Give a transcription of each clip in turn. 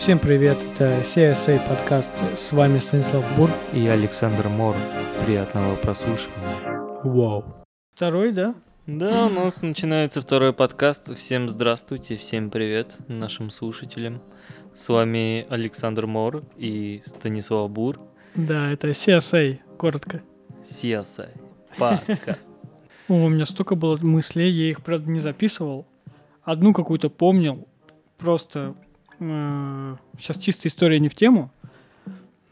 Всем привет, это CSA подкаст, с вами Станислав Бур. И Александр Мор. Приятного прослушивания. Вау. Второй, да? Да, у нас начинается второй подкаст. Всем здравствуйте, всем привет нашим слушателям. С вами Александр Мор и Станислав Бур. Да, это CSA, коротко. CSA подкаст. О, у меня столько было мыслей, я их, правда, не записывал. Одну какую-то помнил, просто сейчас чисто история не в тему.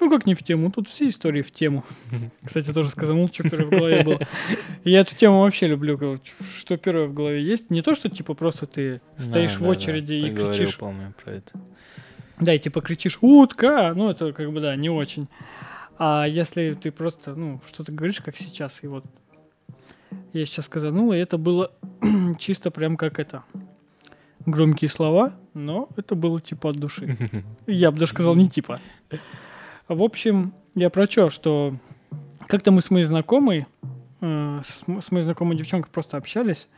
Ну, как не в тему, тут все истории в тему. Кстати, тоже сказал, что первое в голове было. Я эту тему вообще люблю, что первое в голове есть. Не то, что, типа, просто ты стоишь Да, в да, очереди да, и поговорил, кричишь. помню про это. Да, и типа кричишь «Утка!» Ну, это как бы, да, не очень. А если ты просто, ну, что-то говоришь, как сейчас, и вот я сейчас сказанул, и это было чисто прям как это. Громкие слова, но это было типа от души. Я бы даже сказал не типа. В общем, я про что, что как-то мы с моей знакомой, э, с, с моей знакомой девчонкой просто общались.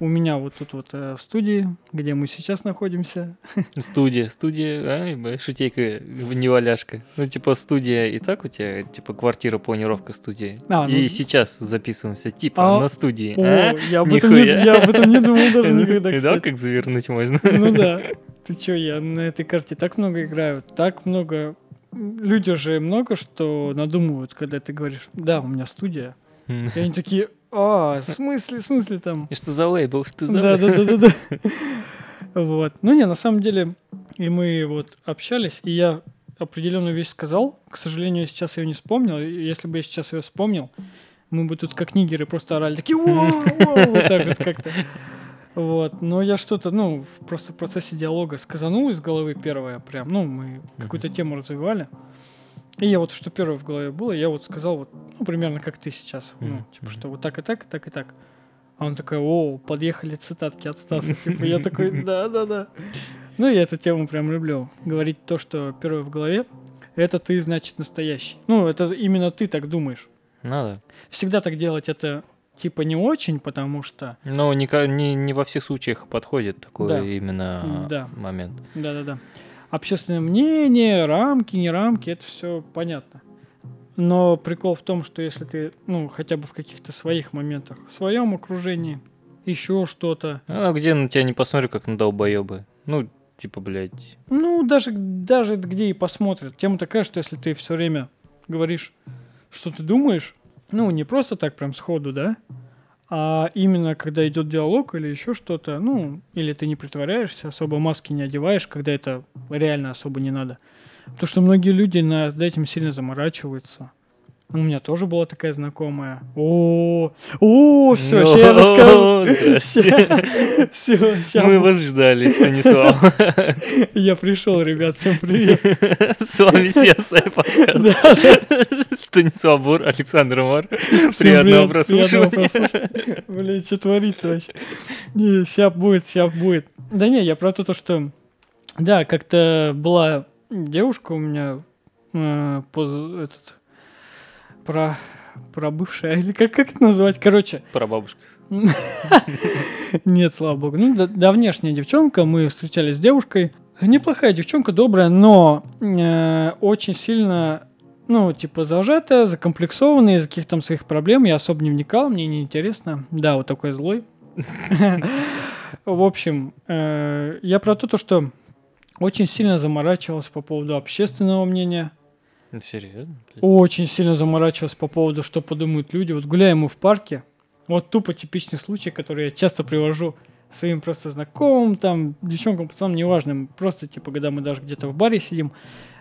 У меня вот тут вот э, в студии, где мы сейчас находимся. Студия, студия, бля, шутейка, не валяшка. Ну, типа, студия и так у тебя, типа, квартира, планировка студии. А, ну- И сейчас записываемся, типа, А, на студии. О, а? я, об этом не, я об этом не думал даже никогда, Да, кстати. как завернуть можно? Ну да. Ты чё, я на этой карте так много играю, так много... Люди же много что надумывают, когда ты говоришь, да, у меня студия. И они такие, а, в смысле, в смысле там? И Что за лейбл, что за Да, да, да, да, да. Вот. Ну не, на самом деле, и мы вот общались, и я определенную вещь сказал. К сожалению, я сейчас ее не вспомнил. Если бы я сейчас ее вспомнил, мы бы тут как нигеры просто орали, такие «Вау, вау», вот так вот как-то. Вот. Но я что-то, ну, просто в процессе диалога сказанул из головы первое прям. Ну, мы какую-то тему развивали. И я вот, что первое в голове было, я вот сказал вот, ну, примерно как ты сейчас. Ну, Мгм, типа, что вот так и так, и так и так. А он такой, о, подъехали цитатки от Стаса. Типа, я такой, да-да-да. Ну, я эту тему прям люблю. Говорить то, что первое в голове, это ты, значит, настоящий. Ну, это именно ты так думаешь. Надо. Всегда так делать это, типа, не очень, потому что... Но не, не, не во всех случаях подходит такой Да. именно Да. момент. Да-да-да. Общественное мнение, рамки, не рамки, это все понятно. Но прикол в том, что если ты, ну, хотя бы в каких-то своих моментах, в своем окружении, еще что-то, А где на тебя не посмотрю, как на долбоебы? Ну, типа, блядь. Ну, даже, даже где и посмотрят. Тема такая, что если ты все время говоришь, что ты думаешь, ну, не просто так прям сходу, да, а именно когда идет диалог или еще что-то, ну, или ты не притворяешься, особо маски не одеваешь, когда это реально особо не надо. Потому что многие люди над этим сильно заморачиваются. У меня тоже была такая знакомая. О, о, все, сейчас я расскажу. О, Здрасте. Все, Мы вас ждали, Станислав. я пришел, ребят, всем привет. С вами CSI подкаст. Станислав Бур, Александр. Всем Приятного прослушивания. Блин, что творится вообще? Не, сейчас будет, сейчас будет. Да не, я про то, то, что... Да, как-то была девушка у меня э, поз- этот про про бывшая или как как это назвать? Короче, Про бабушку. нет, слава богу. Ну, да, давнешняя девчонка, мы встречались с девушкой. Неплохая девчонка, добрая, но э, очень сильно, ну, типа, зажатая, закомплексованная из каких-то там своих проблем. Я особо не вникал, мне не интересно. Да, вот такой злой. В общем, э, я про то, то, что очень сильно заморачивалась по поводу общественного мнения. Серьезно? Очень сильно заморачивалась по поводу, что подумают люди. Вот гуляем мы в парке. Вот тупо типичный случай, который я часто привожу своим просто знакомым, там, девчонкам, пацанам, неважно. Просто, типа, когда мы даже где-то в баре сидим.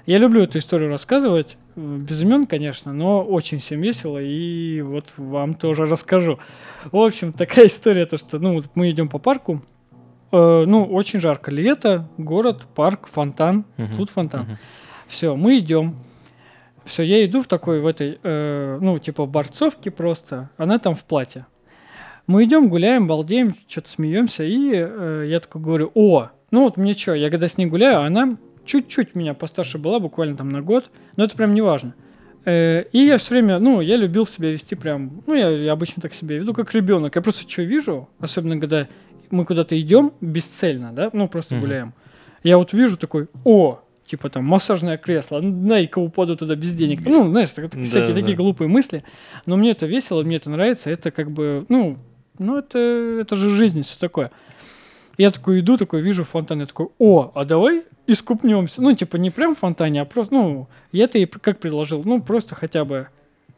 Я люблю эту историю рассказывать. э, Без имен, конечно, но очень всем весело. И вот вам тоже расскажу. В общем, такая история, то, что, ну, вот мы идем по парку. Э, ну, очень жарко. Лето, город, парк, фонтан. Мгм. Тут фонтан. Мгм. Все, мы идем. Все, я иду в такой, в этой, э, ну, типа в борцовке просто. Она там в платье. Мы идем, гуляем, балдеем, что-то смеемся. И э, я такой говорю, о, ну вот мне что, я когда с ней гуляю, она чуть-чуть меня постарше была, буквально там на год. Но это прям не важно. Э, И я все время, ну, я любил себя вести прям, ну, я, я обычно так себя веду, как ребенок. Я просто что вижу, особенно когда мы куда-то идем бесцельно, да, ну, просто Мгм. гуляем. Я вот вижу такой, о, типа там массажное кресло, дай-ка упаду туда без денег. Ну, знаешь, так- Да, всякие да. такие глупые мысли. Но мне это весело, мне это нравится, это как бы, ну, ну это, это же жизнь, все такое. Я такой иду, такой вижу фонтан, я такой, о, а давай искупнемся. Ну, типа, не прям в фонтане, а просто, ну, я это и как предложил, ну, просто хотя бы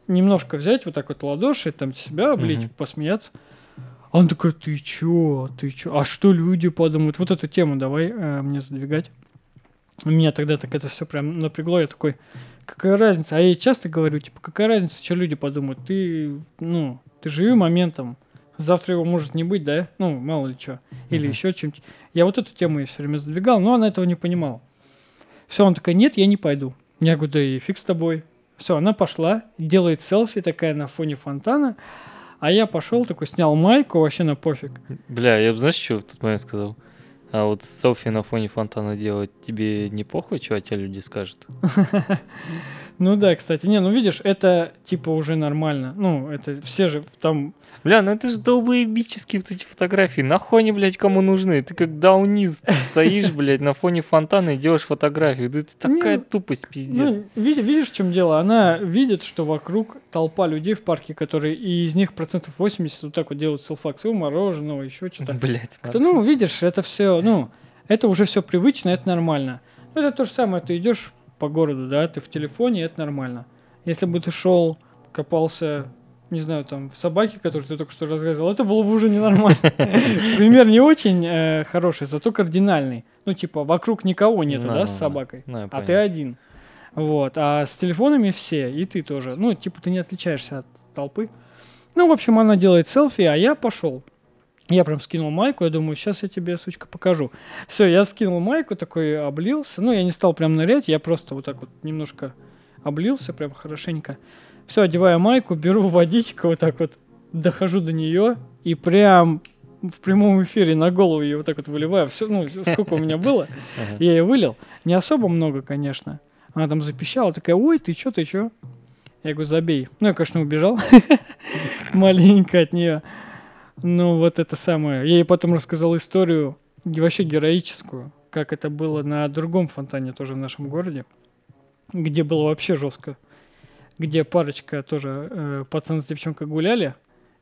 немножко взять вот так вот ладоши, там себя облить, Мгм. посмеяться. А он такой, ты чё, ты чё, а что люди подумают? Вот эту тему давай э, мне задвигать. Меня тогда так это все прям напрягло, я такой, какая разница? А я часто говорю, типа, какая разница, что люди подумают? Ты, ну, ты живи моментом, завтра его может не быть, да? Ну, мало ли что. Или Мгм. еще чем-то. Я вот эту тему ей все время задвигал, но она этого не понимала. Все, он такая, нет, я не пойду. Я говорю, да и фиг с тобой. Все, она пошла, делает селфи такая на фоне фонтана, а я пошел такой, снял майку, вообще на пофиг. Бля, я бы, знаешь, что в тот момент сказал? А вот селфи на фоне фонтана делать тебе не похуй, что о тебе люди скажут? Ну да, кстати, не, ну видишь, это типа уже нормально. Ну, это все же там... Бля, ну это же долбоебические вот эти фотографии. Нахуй они, блядь, кому нужны? Ты как даунист стоишь, блядь, на фоне фонтана и делаешь фотографию. Да это такая Не, тупость, пиздец. Ну, види- видишь, в чем дело? Она видит, что вокруг толпа людей в парке, которые, и из них процентов 80 вот так вот делают селфаксы, мороженого, еще что-то. Блядь, Как-то, ну, видишь, это все, ну, это уже все привычно, это нормально. Ну, это то же самое, ты идешь по городу, да, ты в телефоне, это нормально. Если бы ты шел, копался, не знаю, там, в собаке, которую ты только что рассказывал, это было бы уже ненормально. Пример не очень э, хороший, зато кардинальный. Ну, типа, вокруг никого нету, На, да, на, с собакой. Ну, я А ты один. Вот. А с телефонами все, и ты тоже. Ну, типа, ты не отличаешься от толпы. Ну, в общем, она делает селфи, а я пошел. Я прям скинул майку, я думаю, сейчас я тебе, сучка, покажу. Все, я скинул майку, такой облился. Ну, я не стал прям нырять, я просто вот так вот немножко облился, прям хорошенько. Все, одеваю майку, беру водичку, вот так вот дохожу до нее и прям в прямом эфире на голову ее вот так вот выливаю. Все, ну, сколько у меня было, я ее вылил. Не особо много, конечно. Она там запищала, такая, ой, ты чё, ты чё? Я говорю, забей. Ну, я, конечно, убежал маленько от нее. Ну, вот это самое. Я ей потом рассказал историю, вообще героическую, как это было на другом фонтане тоже в нашем городе, где было вообще жестко. Где парочка тоже, э, пацан с девчонкой гуляли,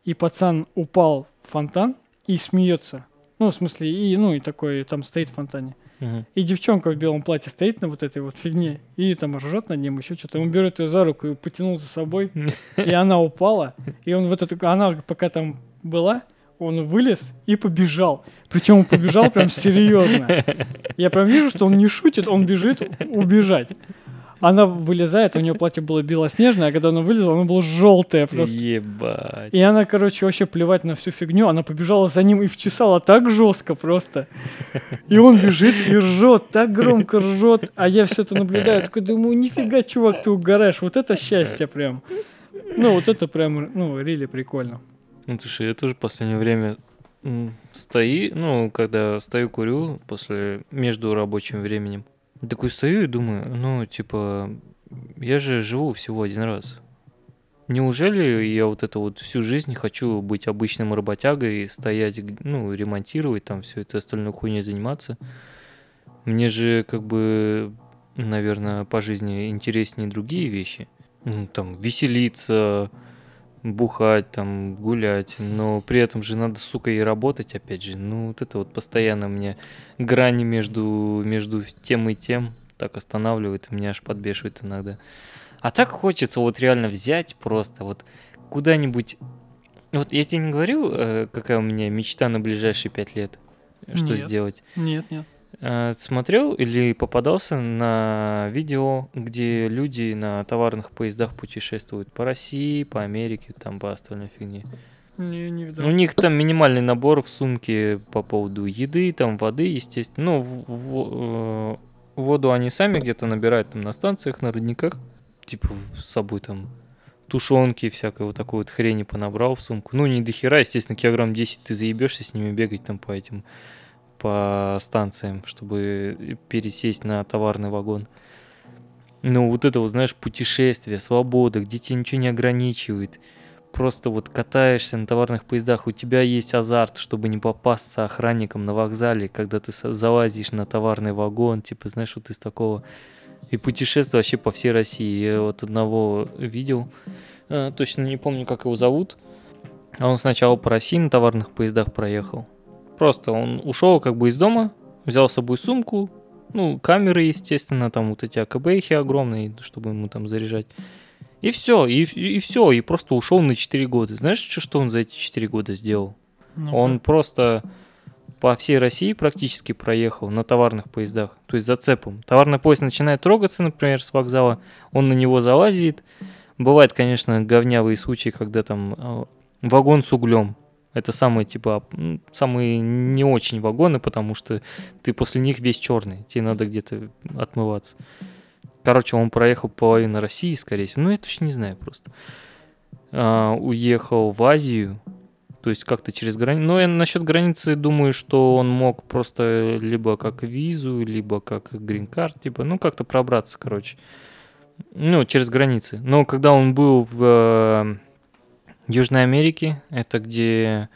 и пацан упал в фонтан и смеется. Ну, в смысле, и, ну, и такой там стоит в фонтане. Мгм. И девчонка в белом платье стоит на вот этой вот фигне, и там ржет над ним, еще что-то. Он берет ее за руку и потянул за собой, и она упала. И он в эту... Она пока там была, он вылез и побежал. Причем он побежал прям серьезно. Я прям вижу, что он не шутит, он бежит убежать. Она вылезает, у нее платье было белоснежное, а когда она вылезла, оно было желтое просто. Ебать. И она, короче, вообще плевать на всю фигню. Она побежала за ним и вчесала так жестко просто. И он бежит и ржет, так громко ржет. А я все это наблюдаю. Такой думаю, нифига, чувак, ты угораешь. Вот это счастье прям. Ну, вот это прям, ну, рили прикольно. Ну, слушай, я тоже в последнее время м, стои, ну, когда стою курю после между рабочим временем, такой стою и думаю, ну, типа, я же живу всего один раз. Неужели я вот это вот всю жизнь хочу быть обычным работягой стоять, ну, ремонтировать там все это остальное хуйней заниматься? Мне же как бы, наверное, по жизни интереснее другие вещи. Ну, там, веселиться, бухать, там, гулять, но при этом же надо, сука, и работать, опять же. Ну, вот это вот постоянно мне грани между, между тем и тем так останавливает, меня аж подбешивает иногда. А так хочется вот реально взять просто вот куда-нибудь... Вот я тебе не говорю, э, какая у меня мечта на ближайшие пять лет, что Нет. сделать. Нет, нет. Э, Смотрел или попадался на видео, где люди на товарных поездах путешествуют по России, по Америке, там по остальной фигне. Не, не видал. У них там минимальный набор в сумке по поводу еды, там воды, естественно. Ну, в- в- э, воду они сами где-то набирают там на станциях, на родниках. Типа с собой там тушенки, всякой вот такой вот хрени понабрал в сумку. Ну, не до хера, естественно, килограмм 10 ты заебешься с ними бегать там по этим, по станциям, чтобы пересесть на товарный вагон. Ну, вот это вот, знаешь, путешествие, свобода, где тебя ничего не ограничивает. просто вот катаешься на товарных поездах, у тебя есть азарт, чтобы не попасться охранником на вокзале, когда ты залазишь на товарный вагон, типа, знаешь, вот из такого. И путешествие вообще по всей России. Я вот одного видел, э, точно не помню, как его зовут. А он сначала по России на товарных поездах проехал. Просто он ушел как бы из дома, взял с собой сумку, ну, камеры, естественно, там вот эти АКБХи огромные, чтобы ему там заряжать. И все, и, и все, и просто ушел на 4 года. Знаешь, что, что он за эти 4 года сделал? Ну, Он просто по всей России практически проехал на товарных поездах, то есть зацепом. Товарный поезд начинает трогаться, например, с вокзала, он на него залазит. Бывает, конечно, говнявые случаи, когда там э, вагон с углем. Это самые, типа, самые не очень вагоны, потому что ты после них весь черный, тебе надо где-то отмываться. Короче, он проехал половину России, скорее всего. Ну, я точно не знаю просто. А, уехал в Азию, то есть как-то через границу. Но я насчет границы думаю, что он мог просто либо как визу, либо как грин-карт, типа, ну как-то пробраться, короче. Ну, через границы. Но когда он был в э, Южной Америке, это где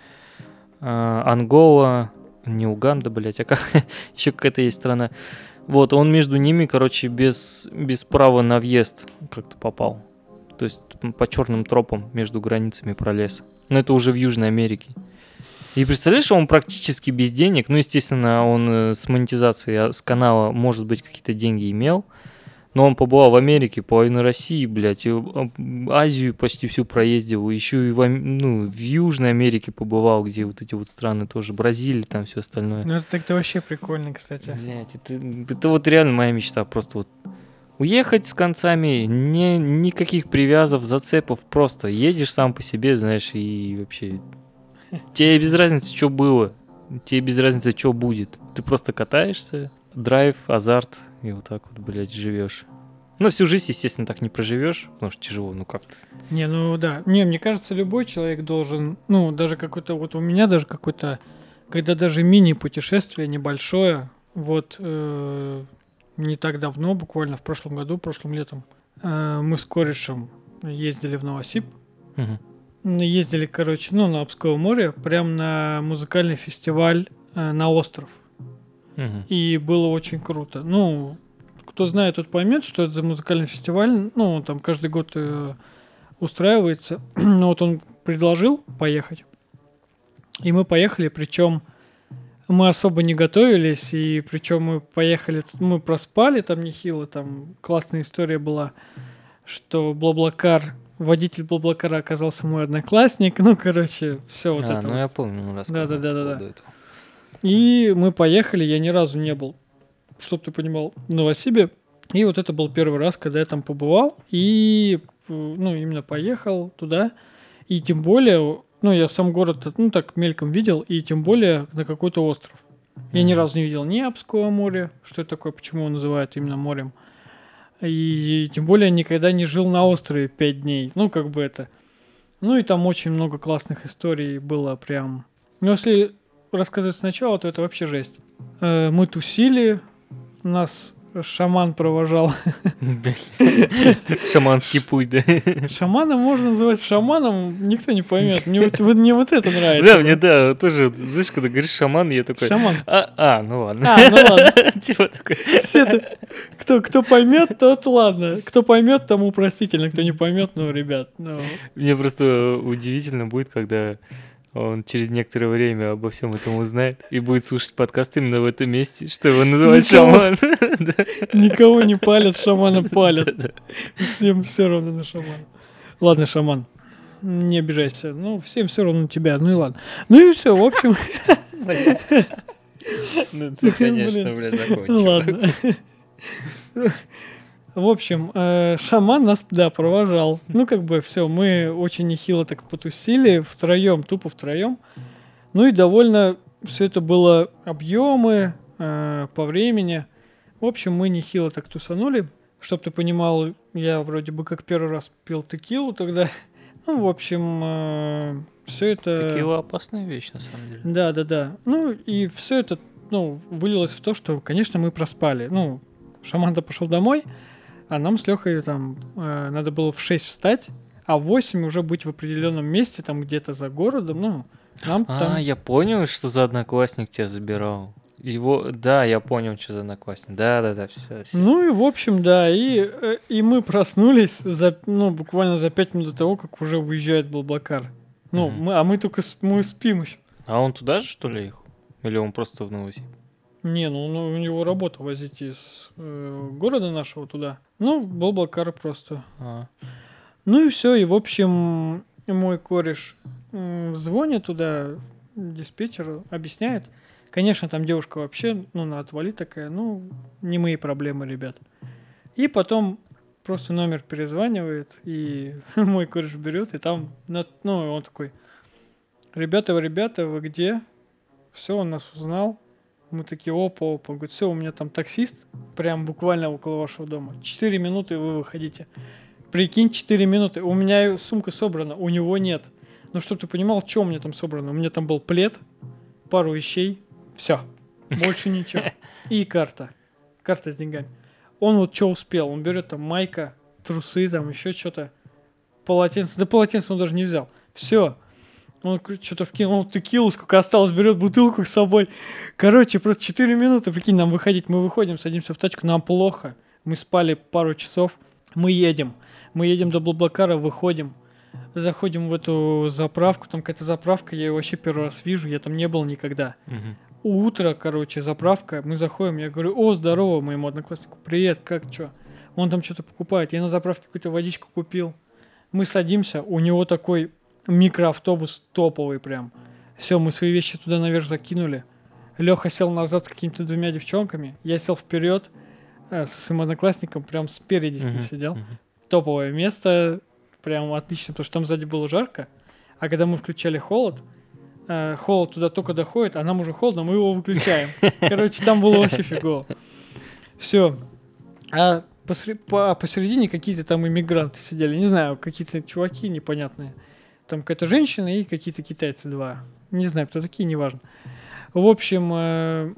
э, Ангола, не Уганда, блядь, а как еще какая-то есть страна. Вот, он между ними, короче, без, без права на въезд как-то попал. То есть по черным тропам между границами пролез. Но это уже в Южной Америке. И представляешь, он практически без денег. Ну, естественно, он э, с монетизацией а, с канала, может быть, какие-то деньги имел. Но он побывал в Америке, половину России, блядь, и, Азию почти всю проездил, еще и в, ну, в Южной Америке побывал, где вот эти вот страны тоже, Бразилия, там все остальное. Ну, это так-то вообще прикольно, кстати. Блять, это, это вот реально моя мечта. Просто вот уехать с концами, не, никаких привязов, зацепов. Просто едешь сам по себе, знаешь, и вообще... Тебе без разницы, что было. Тебе без разницы, что будет. Ты просто катаешься, драйв, азарт, и вот так вот, блядь, живешь. Ну, всю жизнь, естественно, так не проживешь, потому что тяжело, ну как-то. Не, ну да. Не, мне кажется, любой человек должен, ну, даже какой-то, вот у меня даже какой-то, когда даже мини-путешествие небольшое, вот э, не так давно, буквально в прошлом году, прошлым летом, э, мы с корешем ездили в Новосиб, Мгм. ездили, короче, ну, на Обское море, прям на музыкальный фестиваль э, на остров. И было очень круто. Ну, кто знает, тот поймет, что это за музыкальный фестиваль. Ну, он там каждый год э, устраивается. Но вот он предложил поехать. И мы поехали, причем мы особо не готовились, и причем мы поехали, мы проспали там нехило, там классная история была, что Блаблакар, водитель Блаблакара оказался мой одноклассник, ну, короче, все вот а, это ну вот. я помню, ну, рассказывал этого. И мы поехали, я ни разу не был, чтоб ты понимал, в Новосибе. И вот это был первый раз, когда я там побывал. И, э, ну, именно поехал туда. И тем более, ну, я сам город, ну, так мельком видел, и тем более на какой-то остров. Я ни разу не видел ни Обского моря, что это такое, почему его называют именно морем. И, тем более никогда не жил на острове пять дней. Ну, как бы это. Ну, и там очень много классных историй было прям. Ну, если рассказывать сначала, то это вообще жесть. Э, Мы тусили, нас шаман провожал. Шаманский путь, да? Шамана можно называть шаманом, никто не поймет. Мне вот, мне вот это нравится. Да, мне да, тоже, знаешь, когда говоришь шаман, я такой, Шаман. а, а, ну ладно. А, ну ладно. Типа такой. Это- кто, кто поймет, тот ладно. Кто поймет, тому простительно. Кто не поймет, ну, ребят, ну. Мне просто удивительно будет, когда он через некоторое время обо всем этом узнает и будет слушать подкаст именно в этом месте, что его называют шаман. Никого не палят, шамана палят. Всем все равно на шамана. Ладно, шаман, не обижайся. Ну, всем все равно на тебя. Ну и ладно. Ну и все, в общем, Ну ты, конечно, Блин. блядь, закончил. ну ладно. В общем, э, шаман нас, да, провожал. Ну, как бы, все, мы очень нехило так потусили, втроем, тупо втроем. Ну и довольно все это было объемы э, по времени. В общем, мы нехило так тусанули. Чтоб ты понимал, я вроде бы как первый раз пил текилу тогда. Ну, в общем, все это... Текила опасная вещь, на самом деле. Да, да, да. Ну, и все это, ну, вылилось в то, что, конечно, мы проспали. Ну, шаман-то пошел домой, а нам с Лехой там э, надо было в 6 встать, а в 8 уже быть в определенном месте, там где-то за городом, ну, нам А, там... я понял, что за одноклассник тебя забирал. Его, да, я понял, что за одноклассник. Да, да, да, все. Ну и в общем, да, и, э, и мы проснулись за, ну, буквально за 5 минут до того, как уже уезжает Блаблакар. Ну, Мгм. мы, а мы только мы спим еще. А он туда же, что ли, ехал? Или он просто в Новосиб? Не, ну, ну, у него работа возить из э, города нашего туда. Ну, Блаблакар просто. А, Ну и все, и в общем, мой кореш м, звонит туда диспетчеру, объясняет. Конечно, там девушка вообще, ну, на отвали такая, ну, не мои проблемы, ребят. И потом просто номер перезванивает, и мой кореш берет, и там, ну, он такой, ребята, вы, ребята, вы где? Все, он нас узнал. Мы такие, опа, опа. Говорит, все, у меня там таксист, прям буквально около вашего дома. Четыре минуты, вы выходите. Прикинь, 4 минуты. У меня сумка собрана, у него нет. Ну, чтобы ты понимал, что у меня там собрано. У меня там был плед, пару вещей, все. Больше ничего. И карта. Карта с деньгами. Он вот что успел. Он берет там майка, трусы, там еще что-то. Полотенце. Да полотенце он даже не взял. Все. Он что-то вкинул, он текилу, сколько осталось, берет бутылку с собой. Короче, просто 4 минуты, прикинь, нам выходить. Мы выходим, садимся в тачку, нам плохо. Мы спали пару часов. Мы едем. Мы едем до Блаблакара, выходим. Заходим в эту заправку. Там какая-то заправка, я ее вообще первый раз вижу. Я там не был никогда. мгм. Утро, короче, заправка. Мы заходим, я говорю, о, здорово, моему однокласснику. Привет, как, чё? Он там что-то покупает. Я на заправке какую-то водичку купил. Мы садимся, у него такой микроавтобус топовый прям. Все, мы свои вещи туда наверх закинули. Леха сел назад с какими-то двумя девчонками. Я сел вперед со своим одноклассником, прям спереди с ним сидел. Топовое место, прям отлично, потому что там сзади было жарко. А когда мы включали холод, э, холод туда только доходит, а нам уже холодно, мы его выключаем. Короче, там было вообще фигово. Все. А посре- по- посередине какие-то там иммигранты сидели. Не знаю, какие-то чуваки непонятные. Там какая-то женщина и какие-то китайцы два. Не знаю, кто такие, неважно. В общем, э,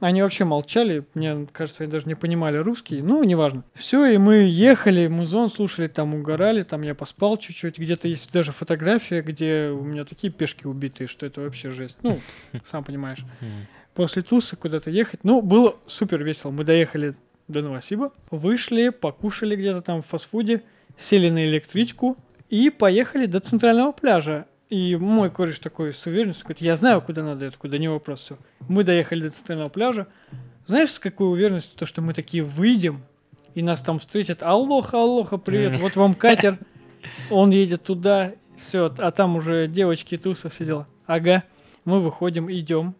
они вообще молчали. Мне кажется, они даже не понимали русский. Ну, неважно. Все, и мы ехали, музон слушали, там угорали, там я поспал чуть-чуть. Где-то есть даже фотография, где у меня такие пешки убитые, что это вообще жесть. Ну, сам понимаешь после Туса куда-то ехать. Ну, было супер весело. Мы доехали до Новосиба, вышли, покушали где-то там в фастфуде, сели на электричку и поехали до центрального пляжа. И мой кореш такой с уверенностью говорит, я знаю, куда надо, я такой, да не вопрос, все. Мы доехали до центрального пляжа. Знаешь, с какой уверенностью, то, что мы такие выйдем, и нас там встретят, аллоха, аллоха, привет, вот вам катер, он едет туда, все, а там уже девочки, туса, все дела. Ага, мы выходим, идем,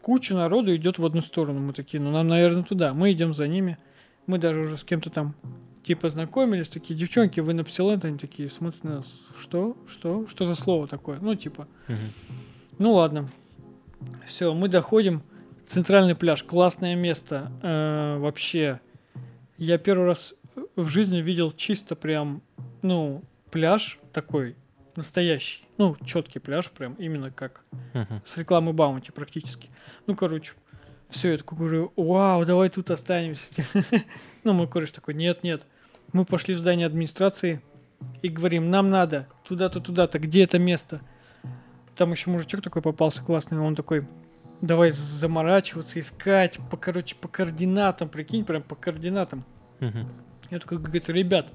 куча народу идет в одну сторону. Мы такие, ну нам, наверное, туда. Мы идем за ними. Мы даже уже с кем-то там типа знакомились, такие, девчонки, вы на Псилент, они такие смотрят на нас. Что? Что? Что за слово такое? Ну, типа, Мгм. ну ладно. Все, мы доходим. Центральный пляж, классное место. Э, вообще, я первый раз в жизни видел чисто прям, ну, пляж такой настоящий. Ну, четкий пляж, прям именно как Мгм. с рекламы Баунти практически. Ну, короче, все, я такой говорю, вау, давай тут останемся. Ну, мой кореш такой, нет, нет. Мы пошли в здание администрации и говорим, нам надо туда-то, туда-то, где это место? Там еще мужичок такой попался классный, он такой, давай заморачиваться, искать, по, короче, по координатам, прикинь, прям по координатам. Мгм. Я такой, говорит, ребят,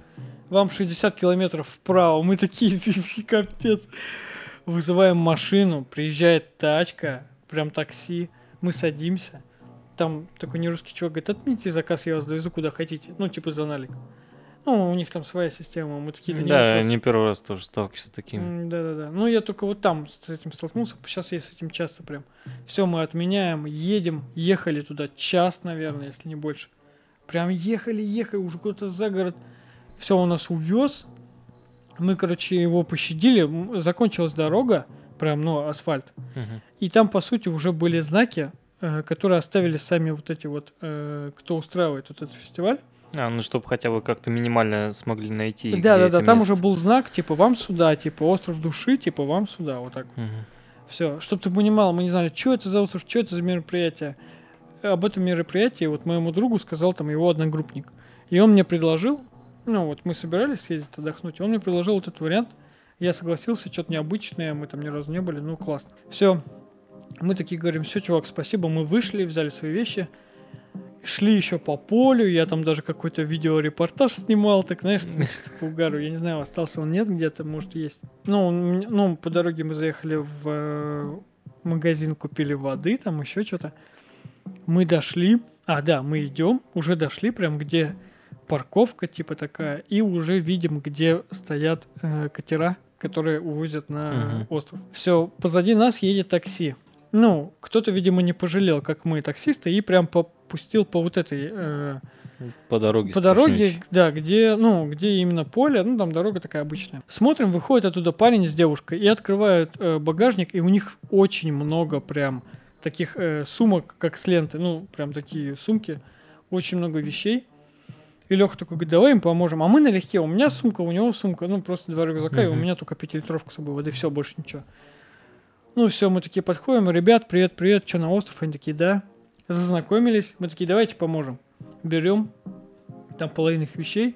вам 60 километров вправо. Мы такие, капец. Вызываем машину, приезжает тачка, прям такси. Мы садимся. Там такой нерусский чувак говорит, отмените заказ, я вас довезу куда хотите. Ну, типа за налик. Ну, у них там своя система. Мы такие, да, не Да, вопрос». не первый раз тоже сталкиваюсь с такими. М, Да-да-да. Ну, я только вот там с этим столкнулся. Сейчас я с этим часто прям. Все, мы отменяем, едем. Ехали туда час, наверное, если не больше. Прям ехали, ехали, уже куда-то за город. Все, он нас увез. Мы, короче, его пощадили. Закончилась дорога, прям, ну, асфальт. Мгм. И там, по сути, уже были знаки, э, которые оставили сами вот эти вот, э, кто устраивает вот этот фестиваль. А, ну чтобы хотя бы как-то минимально смогли найти. Да, да, да, там место. уже был знак, типа, вам сюда, типа, остров души, типа, вам сюда, вот так. Мгм. Все, чтобы ты понимал, мы не знали, что это за остров, что это за мероприятие. Об этом мероприятии вот моему другу сказал там его одногруппник. И он мне предложил, Ну, вот мы собирались съездить отдохнуть, он мне предложил вот этот вариант. Я согласился, что-то необычное, мы там ни разу не были, ну, классно. Все, мы такие говорим, все, чувак, спасибо, мы вышли, взяли свои вещи, шли еще по полю, я там даже какой-то видеорепортаж снимал, так знаешь, по угару, я не знаю, остался он нет где-то, может есть. Ну, ну, по дороге мы заехали в э, магазин, купили воды, там еще что-то. Мы дошли, а, да, мы идем, уже дошли, прям где парковка типа такая, и уже видим, где стоят э, катера, которые увозят на Мгм. остров. Все, позади нас едет такси. Ну, кто-то, видимо, не пожалел, как мы, таксисты, и прям попустил по вот этой э, По дороге. по дороге, да, где, ну, где именно поле, ну, там дорога такая обычная. Смотрим, выходит оттуда парень с девушкой и открывают э, багажник, и у них очень много прям таких э, сумок, как с ленты, ну, прям такие сумки, очень много вещей. И Леха такой говорит, давай им поможем. А мы налегке, у меня сумка, у него сумка, ну, просто два рюкзака, и у меня только пятилитровка с собой воды, все, больше ничего. Ну, все, мы такие подходим, ребят, привет, привет, что на остров? Они такие, да. Зазнакомились, мы такие, давайте поможем. Берем, там половина их вещей.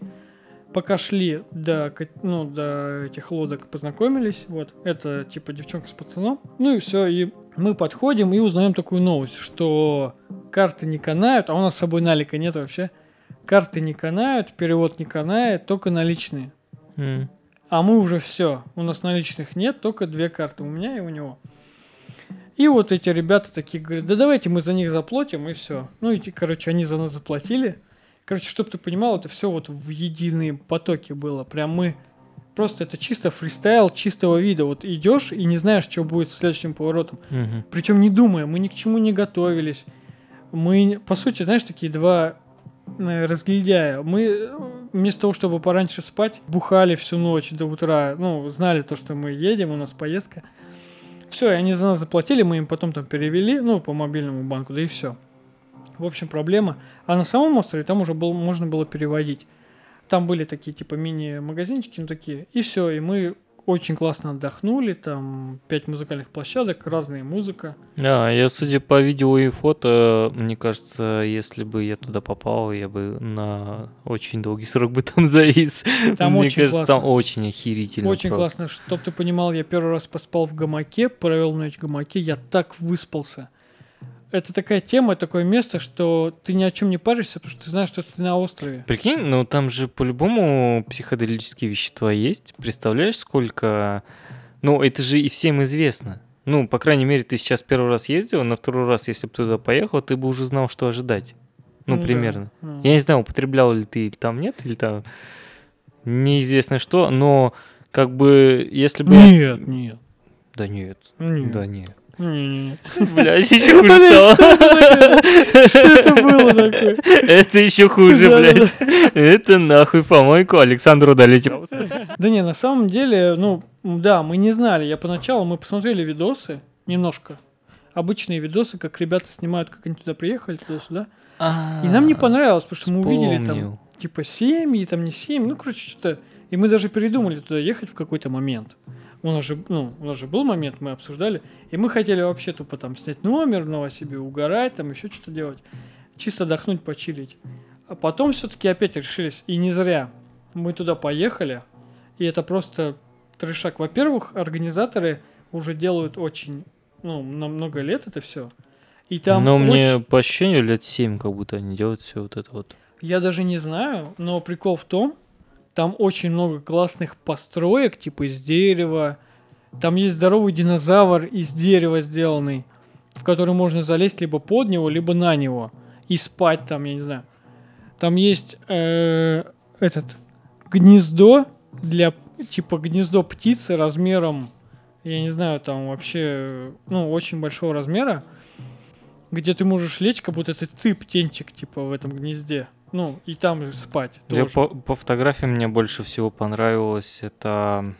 Пока шли до, ну, до этих лодок, познакомились. Вот, это типа девчонка с пацаном. Ну и все, и мы подходим и узнаем такую новость, что карты не канают, а у нас с собой налика нет вообще. Карты не канают, перевод не канает, только наличные. М. А мы уже все. У нас наличных нет, только две карты. У меня и у него. И вот эти ребята такие говорят, да давайте мы за них заплатим, и все. Ну и, короче, они за нас заплатили. Короче, чтобы ты понимал, это все вот в единые потоки было. Прям мы... Просто это чисто фристайл чистого вида. Вот идешь и не знаешь, что будет с следующим поворотом. Мгм. Причем не думая, мы ни к чему не готовились. Мы, по сути, знаешь, такие два э, разглядяя. Мы э, вместо того, чтобы пораньше спать, бухали всю ночь до утра. Ну, знали то, что мы едем, у нас поездка. Все, они за нас заплатили, мы им потом там перевели, ну, по мобильному банку, да и все. В общем, проблема. А на самом острове там уже был, можно было переводить. Там были такие, типа, мини-магазинчики, ну, такие. И все, и мы очень классно отдохнули. Там пять музыкальных площадок, разная музыка. А, я, судя по видео и фото, мне кажется, если бы я туда попал, я бы на очень долгий срок бы там завис. Там мне очень кажется, там классно. очень охерительно Очень просто. классно, чтоб ты понимал, я первый раз поспал в гамаке, провел ночь в гамаке, я так выспался. Это такая тема, такое место, что ты ни о чем не паришься, потому что ты знаешь, что ты на острове. Прикинь, ну там же по-любому психоделические вещества есть. Представляешь, сколько... Ну, это же и всем известно. Ну, по крайней мере, ты сейчас первый раз ездил, на второй раз, если бы туда поехал, ты бы уже знал, что ожидать. Ну, да. примерно. Ну. Я не знаю, употреблял ли ты или там нет, или там неизвестно что, но как бы если бы... Нет, нет, Да нет, нет. да нет. Блядь, еще хуже стало. Что это было такое? Это еще хуже, блядь. Это нахуй помойку Александру удалите. Да не, на самом деле, ну, да, мы не знали. Я поначалу, мы посмотрели видосы, немножко. Обычные видосы, как ребята снимают, как они туда приехали, туда-сюда. И нам не понравилось, потому что мы увидели там, типа, семьи, там не семьи, ну, короче, что-то. И мы даже передумали туда ехать в какой-то момент. У нас же, ну, у нас же был момент, мы обсуждали, и мы хотели вообще тупо там снять номер в Новосибе, угорать, там еще что-то делать. Чисто отдохнуть, почилить. А потом все-таки опять решились, и не зря. Мы туда поехали, и это просто трешак. Во-первых, организаторы уже делают очень, ну, на много лет это все. И там Но мне очень- по ощущению лет 7 как будто они делают все вот это вот. Я даже не знаю, но прикол в том, там очень много классных построек, типа из дерева. Там есть здоровый динозавр из дерева сделанный, в который можно залезть либо под него, либо на него. И спать там, я не знаю. Там есть э, этот гнездо для типа гнездо птицы размером, я не знаю, там вообще, ну, очень большого размера, где ты можешь лечь, как будто это ты птенчик, типа, в этом гнезде. Ну, и там спать Я тоже. по, по фотографиям мне больше всего понравилось это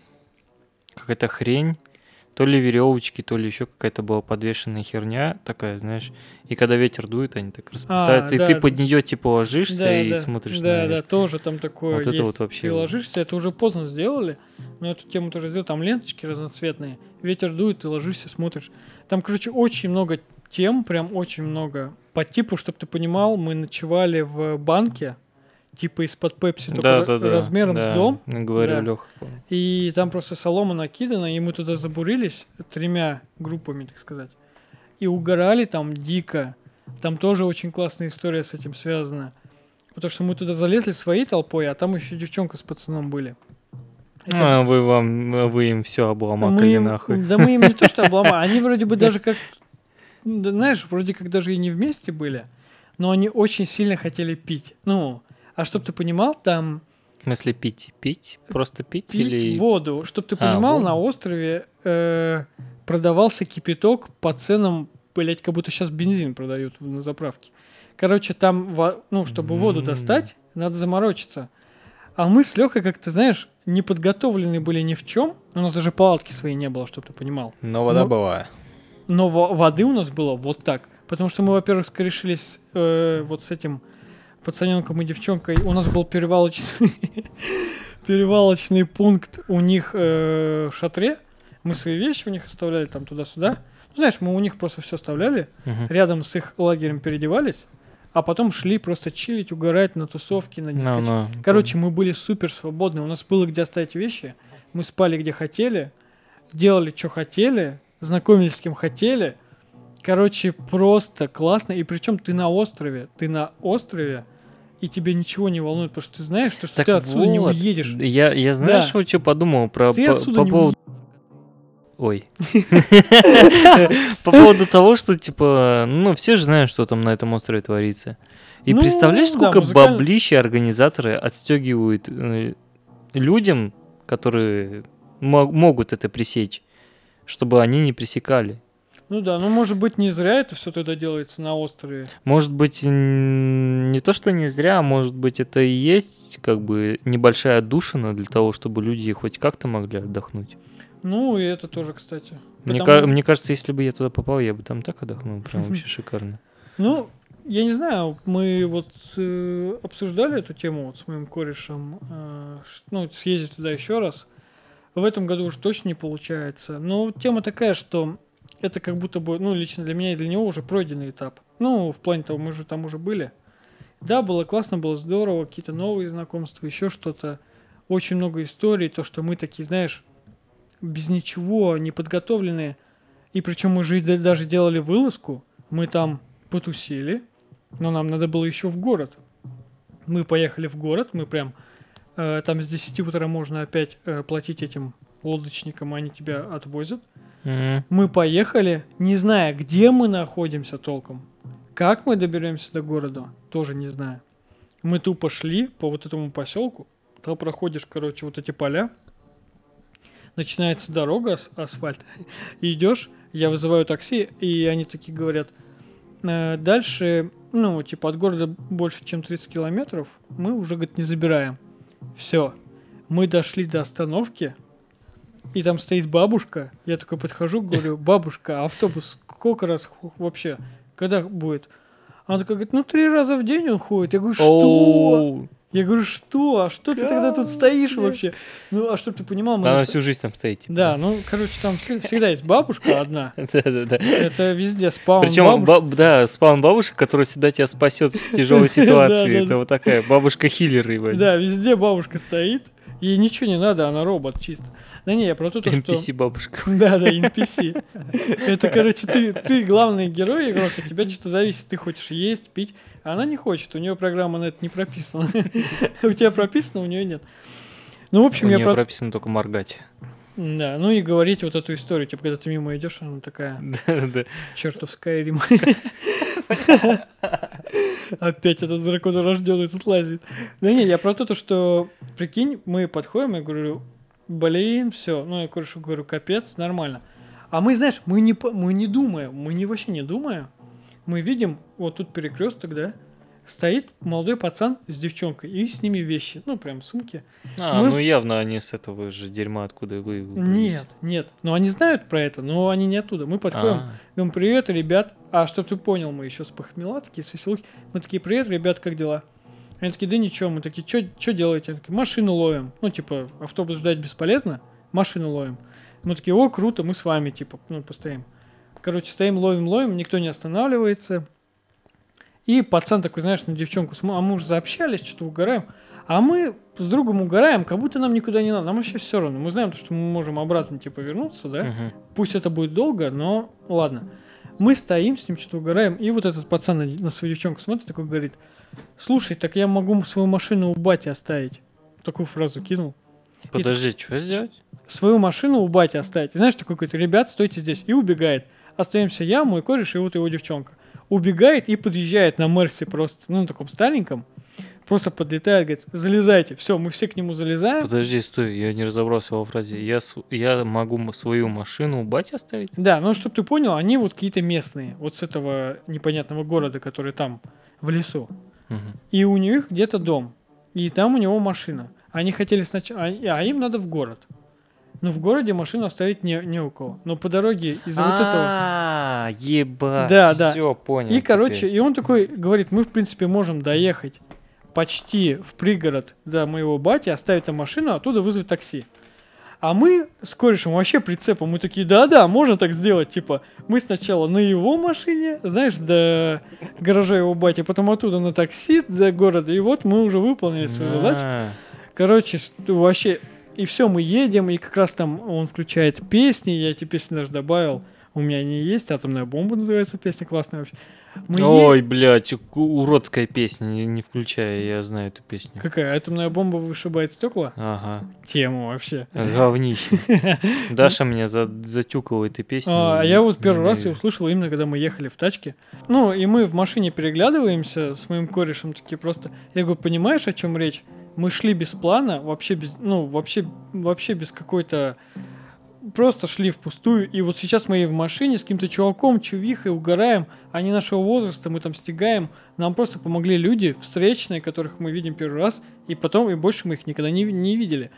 какая-то хрень, то ли веревочки, то ли еще какая-то была подвешенная херня такая, знаешь. И когда ветер дует, они так расплетаются, и да, ты да. под нее типа ложишься Да, и да, смотришь да, на да, тоже там такое Вот это есть. вот вообще Ты ложишься, это уже поздно сделали, но эту тему тоже сделал, там ленточки разноцветные, ветер дует, ты ложишься, смотришь. Там, короче, очень много тем, прям очень много. По типу, чтобы ты понимал, мы ночевали в банке, типа из-под пепси, только Да, да, да. размером да, с дом. Говорю, Да. Леха. И там просто солома накидана, и мы туда забурились тремя группами, так сказать. И угорали там дико. Там тоже очень классная история с этим связана. Потому что мы туда залезли своей толпой, а там еще девчонка с пацаном были. Это А, вы вам, вы им все мы обломакали им- нахуй. Да мы им не то что обломали, они вроде бы даже как, знаешь, вроде как даже и не вместе были, но они очень сильно хотели пить. Ну, а чтоб ты понимал, там В смысле пить? Пить? Просто пить? пить или... воду. Чтоб ты А, понимал, воду. на острове э, продавался кипяток по ценам, блять, как будто сейчас бензин продают на заправке. Короче, там, ну, чтобы воду М. достать, надо заморочиться. А мы с Лехой, как ты знаешь, не подготовлены были ни в чем. У нас даже палатки своей не было, чтобы ты понимал. Но вода Ну, была. Но во- воды у нас было вот так. Потому что мы, во-первых, скорешились э, вот с этим пацаненком и девчонкой. У нас был перевалочный, перевалочный пункт у них э, в шатре. Мы свои вещи у них оставляли там туда-сюда. Ну, знаешь, мы у них просто все оставляли. Мгм. Рядом с их лагерем переодевались. А потом шли просто чилить, угорать на тусовке, на Ну, дискотеке. ну, Короче, мы были супер свободны. У нас было где оставить вещи. Мы спали где хотели, делали, что хотели, знакомились с кем хотели. Короче, просто классно. И причем ты на острове. Ты на острове, и тебе ничего не волнует, потому что ты знаешь, что, что Так ты отсюда не вот, уедешь. Я, я знаешь, Да. вот что подумал про Ты по, по не поводу. Ой. По поводу того, что, типа, ну, все же знают, что там на этом острове творится. И Ну, представляешь, да, сколько музыкально- баблища организаторы отстегивают э, людям, которые мо- могут это пресечь, чтобы они не пресекали. Ну да, ну может быть не зря это все тогда делается на острове. Может быть, не то, что не зря, а может быть, это и есть как бы небольшая отдушина для того, чтобы люди хоть как-то могли отдохнуть. Ну и это тоже, кстати. Мне, Потому- ка- мне кажется, если бы я туда попал, я бы там так отдохнул, прям вообще шикарно. Ну, я не знаю, мы вот э, обсуждали эту тему вот с моим корешем, э, ну, съездить туда еще раз. В этом году уж точно не получается. Но тема такая, что это как будто бы, ну, лично для меня и для него уже пройденный этап. Ну, в плане того, мы же там уже были. Да, было классно, было здорово, какие-то новые знакомства, еще что-то. Очень много историй, то, что мы такие, знаешь, без ничего, неподготовленные. И причем мы же даже делали вылазку. Мы там потусили, но нам надо было еще в город. Мы поехали в город, мы прям там с 10 утра можно опять э, платить этим лодочникам, они тебя отвозят. Мы поехали, не зная, где мы находимся толком. Как мы доберемся до города, тоже не знаю. Мы тупо шли по вот этому поселку. Там проходишь, короче, вот эти поля. Начинается дорога, ас- асфальт. И идешь, я вызываю такси, и они такие говорят, «Э, дальше, ну, типа от города больше, чем 30 километров, мы уже, говорит, не забираем. Все. Мы дошли до остановки, и там стоит бабушка. Я такой подхожу, говорю, бабушка, а автобус сколько раз вообще? Когда будет? Она такая говорит, ну три раза в день он ходит. Я говорю, что? Я говорю, что? А что ты тогда тут стоишь вообще? Ну, а чтоб ты понимал, мы... Она всю жизнь там стоит. типа. Да, ну, короче, там вс- всегда есть бабушка одна. Да-да-да. Это везде спаун Причем, да, спаун бабушка, которая всегда тебя спасет в тяжелой ситуации. Это вот такая бабушка-хиллер. Да, везде бабушка стоит. Ей ничего не надо, она робот чисто. Да не, я про то, то, что... NPC-бабушка. Да, да, NPC. Это, короче, ты, ты главный герой, игрок, от тебя что-то зависит. Ты хочешь есть, пить, а она не хочет. У нее программа на это не прописана. У тебя прописано, у нее нет. Ну, в У общем, я нее про... прописано только моргать. Да, ну и говорить вот эту историю, типа, когда ты мимо идешь, она такая, Да-да-да. чертов Скайрим. Опять этот дракон рожденный тут лазит. Да не, я про то, то, что, прикинь, мы подходим, я говорю, блин, все. Ну, я корешу говорю, капец, нормально. А мы, знаешь, мы не, мы не думаем, мы не вообще не думаем. Мы видим, вот тут перекресток, да, стоит молодой пацан с девчонкой, и с ними вещи, ну, прям сумки. А, Мы- ну явно они с этого же дерьма, откуда вы. Нет, нет. Ну, они знают про это, но они не оттуда. Мы подходим, А, говорим, привет, ребят. А чтоб ты понял, мы еще с похмела, такие с веселухи. Мы такие, привет, ребят, как дела? Они такие, да ничего. Мы такие, что делаете? Они такие, машину ловим. Ну, типа, автобус ждать бесполезно, машину ловим. Мы такие, о, круто, мы с вами, типа, ну, постоим. Короче, стоим, ловим, ловим, никто не останавливается. И пацан такой, знаешь, на девчонку, а мы уже заобщались, что-то угораем. А мы с другом угораем, как будто нам никуда не надо. Нам вообще все равно. Мы знаем, что мы можем обратно, типа, вернуться, да? Мгм. Пусть это будет долго, но ладно. Мы стоим с ним, что-то угораем, и вот этот пацан на, на свою девчонку смотрит, такой говорит, слушай, так я могу свою машину у бати оставить. Такую фразу кинул. Подожди, что сделать? Свою машину у бати оставить. И знаешь, такой какой-то, ребят, стойте здесь. И убегает. Остаемся я, мой кореш и вот его девчонка. Убегает и подъезжает на Мерсе просто, ну, на таком стареньком. Просто подлетает, говорит, залезайте. Все, мы все к нему залезаем. Подожди, стой, я не разобрался во фразе. Я, я могу свою машину у бати оставить? Да, ну, чтобы ты понял, они вот какие-то местные. Вот с этого непонятного города, который там, в лесу. Мгм. И у них где-то дом. И там у него машина. Они хотели сначала... А им надо в город. Но в городе машину оставить не, не у кого. Но по дороге из-за вот этого... А, ебать. Да, да. Все, понял. И, короче, и он такой говорит, мы, в принципе, можем доехать почти в пригород до моего бати, оставить там машину, а оттуда вызвать такси. А мы с корешем вообще прицепом, мы такие, да-да, можно так сделать, типа, мы сначала на его машине, знаешь, до гаража его бати, потом оттуда на такси до города, и вот мы уже выполнили свою задачу. А, Короче, что вообще, и все, мы едем, и как раз там он включает песни, я эти песни даже добавил, у меня они есть, «Атомная бомба» называется, песня классная вообще. Мы е- Ой, блядь, у- уродская песня, не, не включая, я знаю эту песню. Какая? Атомная бомба вышибает стекла? Ага, Тема вообще. говнище. Даша меня за, затюкала этой песней. А, я вот первый раз ее услышал именно, когда мы ехали в тачке. Ну, и мы в машине переглядываемся с моим корешем, такие просто... Я говорю, понимаешь, о чем речь? Мы шли без плана, вообще без... Ну, вообще, вообще без какой-то... Просто шли впустую, и вот сейчас мы и в машине с каким-то чуваком, чувихой угораем, они нашего возраста, мы там стигаем, нам просто помогли люди встречные, которых мы видим первый раз, и потом, и больше мы их никогда не, не видели.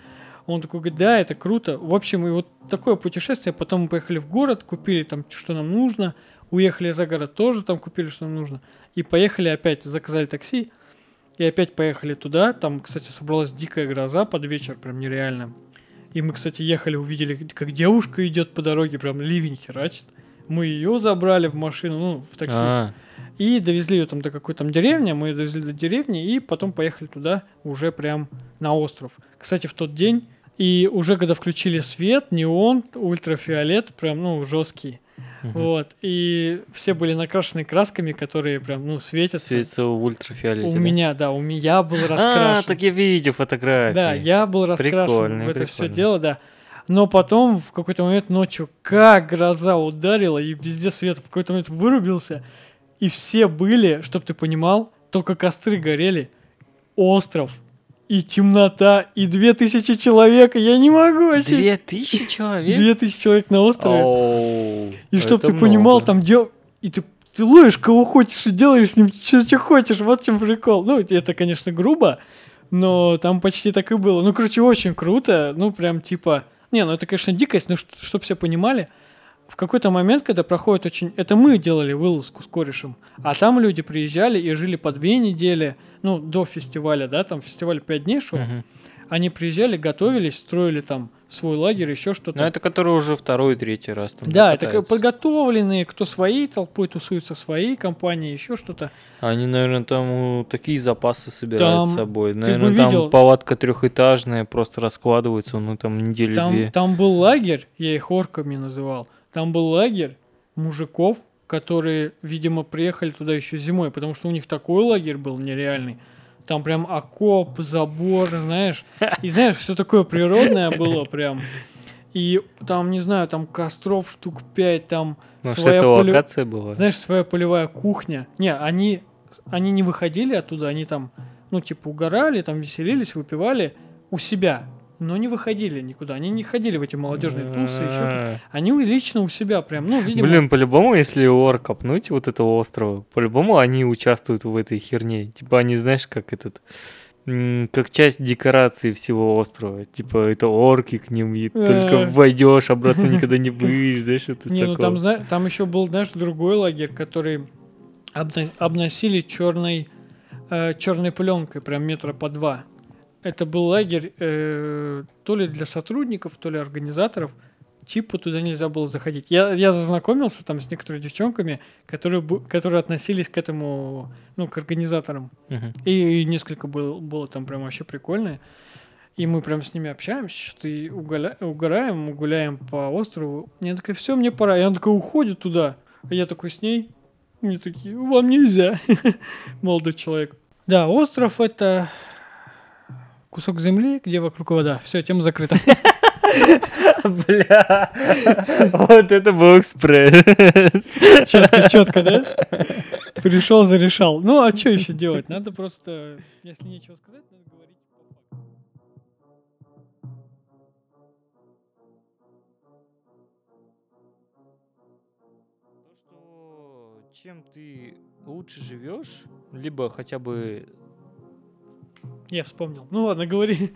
Он такой говорит, да, это круто. В общем, и вот такое путешествие. Потом мы поехали в город, купили там, что нам нужно. Уехали за город тоже, там купили, что нам нужно. И поехали опять, заказали такси. И опять поехали туда. Там, кстати, собралась дикая гроза под вечер, прям нереально. И мы, кстати, ехали, увидели, как девушка идет по дороге, прям ливень херачит. Мы ее забрали в машину, ну, в такси. А, И довезли ее там до какой-то там деревни, мы ее довезли до деревни, и потом поехали туда, уже прям на остров. Кстати, в тот день, и уже когда включили свет, неон, ультрафиолет, прям, ну, жесткий. Мгм. Вот. И все были накрашены красками, которые прям, ну, светятся. Светится в ультрафиолете. У да? меня, да, у меня был А, раскрашен. так я видел фотографии. Да, я был раскрашен Прикольно, в это все дело, да. Но потом в какой-то момент ночью как гроза ударила, и везде свет в какой-то момент вырубился, и все были, чтоб ты понимал, только костры горели, остров, и темнота, и две тысячи человек, я не могу вообще. Две тысячи человек? Две тысячи человек на острове. Оу, И чтоб ты понимал, там дел... И ты, ты ловишь кого хочешь и делаешь с ним что хочешь. Вот в чем прикол. Ну, это, конечно, грубо, но там почти так и было. Ну, короче, очень круто. Ну, прям типа... Не, ну это, конечно, дикость, но чтобы все понимали, в какой-то момент, когда проходит очень... Это мы делали вылазку с корешем, а там люди приезжали и жили по две недели, ну, до фестиваля, да, там фестиваль пять дней шел. Мгм. Они приезжали, готовились, строили там свой лагерь, еще что-то. Ну, это который уже второй, третий раз там Да, это подготовленные, кто своей толпой тусуется, своей компанией, еще что-то. Они, наверное, там такие запасы собирают Там с собой. Наверное, там видел- палатка трехэтажная, просто раскладывается, ну, там недели Там, две. там был лагерь, я их орками называл. Там был лагерь мужиков, которые, видимо, приехали туда еще зимой, потому что у них такой лагерь был нереальный. Там прям окоп, забор, знаешь. И знаешь, все такое природное было прям. И там, не знаю, там костров штук пять, там Может, своя это поле- локация была? Знаешь, своя полевая кухня. Не, они, они не выходили оттуда, они там, ну, типа, угорали, там веселились, выпивали у себя, но не выходили никуда. Они не ходили в эти молодежные тусы, еще. Они лично у себя прям, ну, видимо... Блин, по-любому, если ор копнуть вот этого острова, по-любому они участвуют в этой херне. Типа они, знаешь, как этот... Как часть декорации всего острова. Типа это орки к ним, и Э. только войдешь, обратно никогда не выйдешь, знаешь, из Не, ну там, там еще был, знаешь, другой лагерь, который обносили черной, черной пленкой, прям метра по два. Это был лагерь э, то ли для сотрудников, то ли организаторов. типа туда нельзя было заходить. Я, я зазнакомился там с некоторыми девчонками, которые, которые относились к этому, ну, к организаторам. Мгм. И, и несколько было, было там прям вообще прикольное. И мы прям с ними общаемся, что-то и уголя- угораем, гуляем по острову. Я такая, все, мне пора. И она такая уходит туда. А я такой с ней. Мне такие, вам нельзя, молодой человек. Да, остров это кусок земли, где вокруг вода. Все, тема закрыта. Бля, вот это был экспресс. Четко, четко, да? Пришел, зарешал. Ну, а что еще делать? Надо просто, если нечего сказать, надо говорить. чем ты лучше живешь, либо хотя бы Я вспомнил. Ну ладно, говори.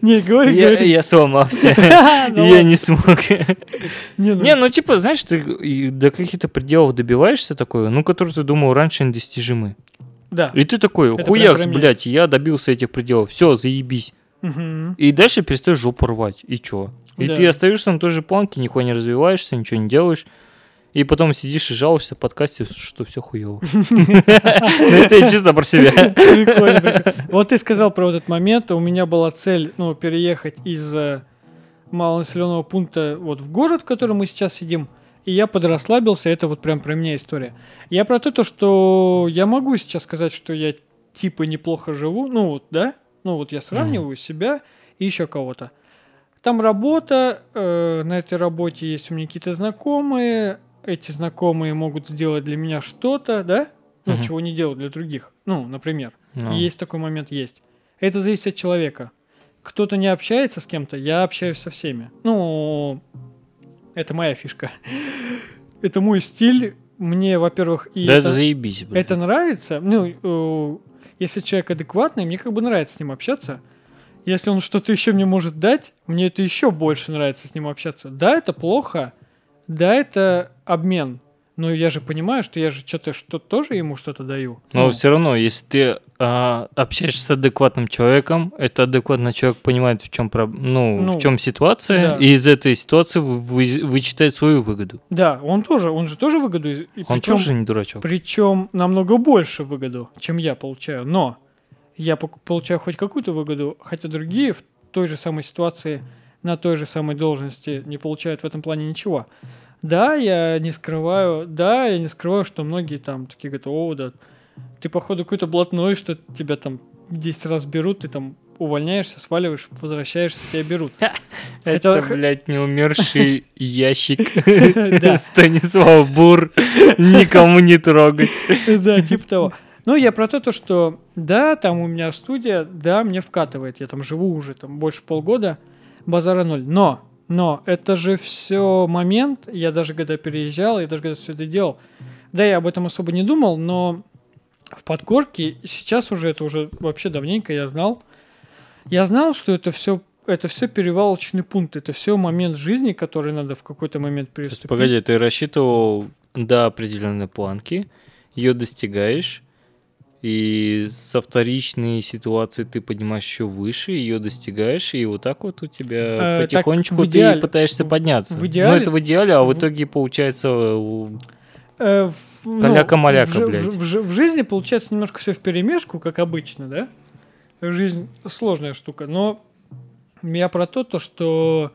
Не, говори, я, говори. я сломался. Ну Я не смог. Не, ну, Не, ну типа, знаешь, ты до каких-то пределов добиваешься такое, ну, которые ты думал раньше недостижимы. Да. И ты такой, хуякс, блядь, я добился этих пределов, все, заебись. И дальше перестаешь жопу рвать, и чё? И ты остаешься на той же планке, нихуя не развиваешься, ничего не делаешь. И потом сидишь и жалуешься в подкасте, что все хуево. Ну, Это я чисто про себя. Прикольно. Вот ты сказал про этот момент. У меня была цель, ну, переехать из э, малонаселенного пункта вот в город, в котором мы сейчас сидим. И я подрасслабился. Это вот прям про меня история. Я про то, то, что я могу сейчас сказать, что я типа неплохо живу. Ну вот, да? Ну вот я сравниваю себя и еще кого-то. Там работа, э, на этой работе есть у меня какие-то знакомые, эти знакомые могут сделать для меня что-то, да? Ну, Мгм. чего не делают для других. Ну, например. Ну. Есть такой момент, есть. Это зависит от человека. Кто-то не общается с кем-то, я общаюсь со всеми. Ну, это моя фишка. Это мой стиль. Мне, во-первых, и Да это, это заебись, блядь. это нравится. Ну, э, если человек адекватный, мне как бы нравится с ним общаться. Если он что-то еще мне может дать, мне это еще больше нравится с ним общаться. Да, это плохо. Да, это обмен. Но я же понимаю, что я же что-то что тоже ему что-то даю. Но Ну, все равно, если ты а, общаешься с адекватным человеком, это адекватный человек понимает, в чем ну, Ну, в чем ситуация, да. и из этой ситуации вы- вы- вычитает свою выгоду. Да, он тоже, он же тоже выгоду. и Он причем- тоже не дурачок. Причем намного больше выгоду, чем я получаю. Но я получаю хоть какую-то выгоду, хотя другие в той же самой ситуации, на той же самой должности не получают в этом плане ничего. Да, я не скрываю, да, я не скрываю, что многие там такие говорят, о, да, ты походу какой-то блатной, что тебя там 10 раз берут, ты там увольняешься, сваливаешь, возвращаешься, тебя берут. Это, блядь, неумерший ящик. Станислав Бур. Никому не трогать. Да, типа того. Ну, я про то, то, что да, там у меня студия, да, мне вкатывает. Я там живу уже там больше полгода, базара ноль. Но, но это же все момент, я даже когда переезжал, я даже когда все это делал, да, я об этом особо не думал, но в подкорке сейчас уже это уже вообще давненько я знал. Я знал, что это все это все перевалочный пункт, это все момент жизни, который надо в какой-то момент есть, приступить. погоди, ты рассчитывал до определенной планки, ее достигаешь, и со вторичной ситуации ты поднимаешь еще выше, ее достигаешь, и вот так вот у тебя Э, потихонечку в идеале- ты пытаешься в- подняться. в Ну, идеале- это в идеале, а в в- итоге получается э, Э, в- ну, Каляка-маляка, в жи- блядь. В, в в жизни получается немножко все в перемешку, как обычно, да? Жизнь сложная штука, но я про то, то что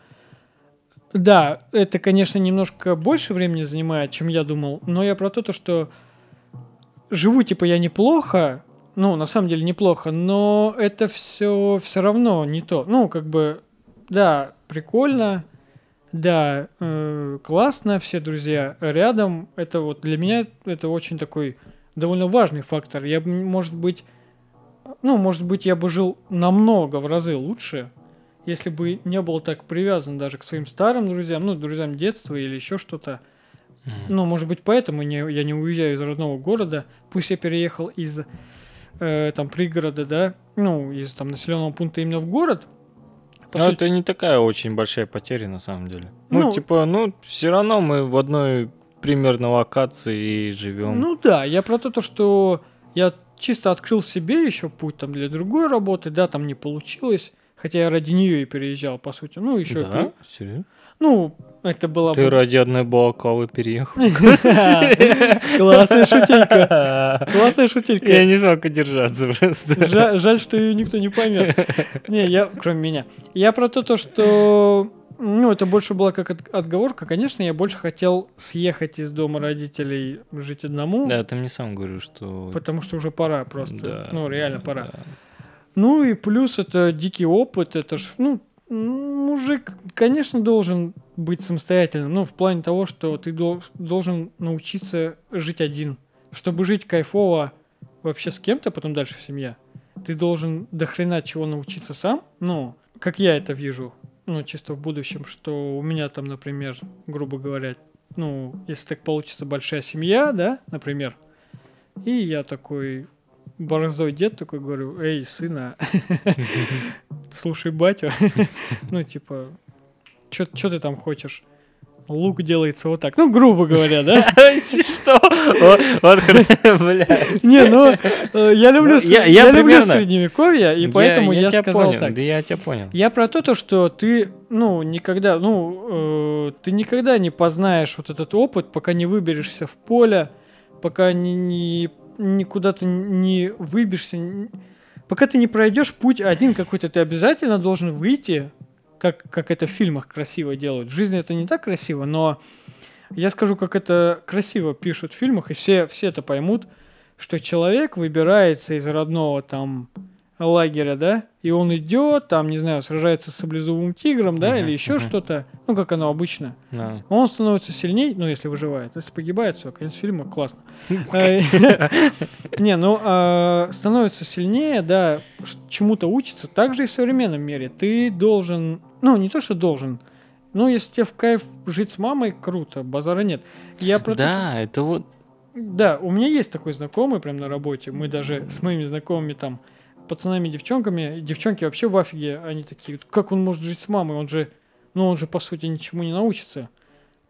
да, это, конечно, немножко больше времени занимает, чем я думал, но я про то, то что живу, типа, я неплохо, ну, на самом деле неплохо, но это все все равно не то. Ну, как бы, да, прикольно, да, э, классно, все друзья рядом. Это вот для меня это очень такой довольно важный фактор. Я бы, может быть, ну, может быть, я бы жил намного в разы лучше, если бы не был так привязан даже к своим старым друзьям, ну, друзьям детства или еще что-то. Ну, может быть, поэтому не, я не уезжаю из родного города. Пусть я переехал из э, там пригорода, да, ну, из там населенного пункта именно в город. По Ну, сути, это не такая очень большая потеря на самом деле. Ну, Ну, типа, ну, все равно мы в одной примерно локации и живем. Ну да, я про то, то, что я чисто открыл себе еще путь там для другой работы, да, там не получилось, Хотя я ради нее и переезжал, по сути. Ну, еще... Да? Серьезно? Ну, это была Ты бы... ради одной балаклавы переехал? Классная шутейка. Классная шутейка. Я не смог удержаться просто. Жаль, что ее никто не поймет. Не, я, кроме меня. Я про то, то, что ну, это больше была как от- отговорка. Конечно, я больше хотел съехать из дома родителей, жить одному, Да, ты мне сам говорил, что... потому что уже пора просто. Да, ну, реально пора. да. Ну и плюс это дикий опыт, это ж, ну, мужик, конечно, должен быть самостоятельным, ну, в плане того, что ты дол- должен научиться жить один. Чтобы жить кайфово вообще с кем-то, потом дальше в семье, ты должен до хрена чего научиться сам, ну, как я это вижу, ну, чисто в будущем, что у меня там, например, грубо говоря, ну, если так получится большая семья, да, например, и я такой борзой дед такой говорю, эй, сына, слушай батю, ну, типа, что ты там хочешь? Лук делается вот так. Ну, грубо говоря, да? Что? Вот, вот, бля. Не, ну, э, я люблю, Ну, я- люблю средневековье, и поэтому я сказал так. Да я тебя понял. Я про то, то, что ты, ну, никогда, ну, э, ты никогда не познаешь вот этот опыт, пока не выберешься в поле, пока не, не куда-то не выберешься, н- пока ты не пройдешь путь один какой-то, ты обязательно должен выйти, как, как это в фильмах красиво делают. В жизни это не так красиво, но я скажу, как это красиво пишут в фильмах, и все, все это поймут, что человек выбирается из родного там лагеря, да, и он идет, там, не знаю, сражается с саблезубым тигром, да, Мгм, или еще мгм. что-то, ну, как оно обычно. Да. Он становится сильней, ну, если выживает. Если погибает, все, конец фильма, классно. Э, Не, ну, а, становится сильнее, да, чему-то учится. Так же и в современном мире. Ты должен, ну, не то, что должен, ну, если тебе в кайф жить с мамой, круто, базара нет. Я про Да, это вот... да, у меня есть такой знакомый прям на работе. Мы даже с моими знакомыми там, пацанами, девчонками, девчонки вообще в афиге, они такие, как он может жить с мамой, он же, ну он же по сути ничему не научится.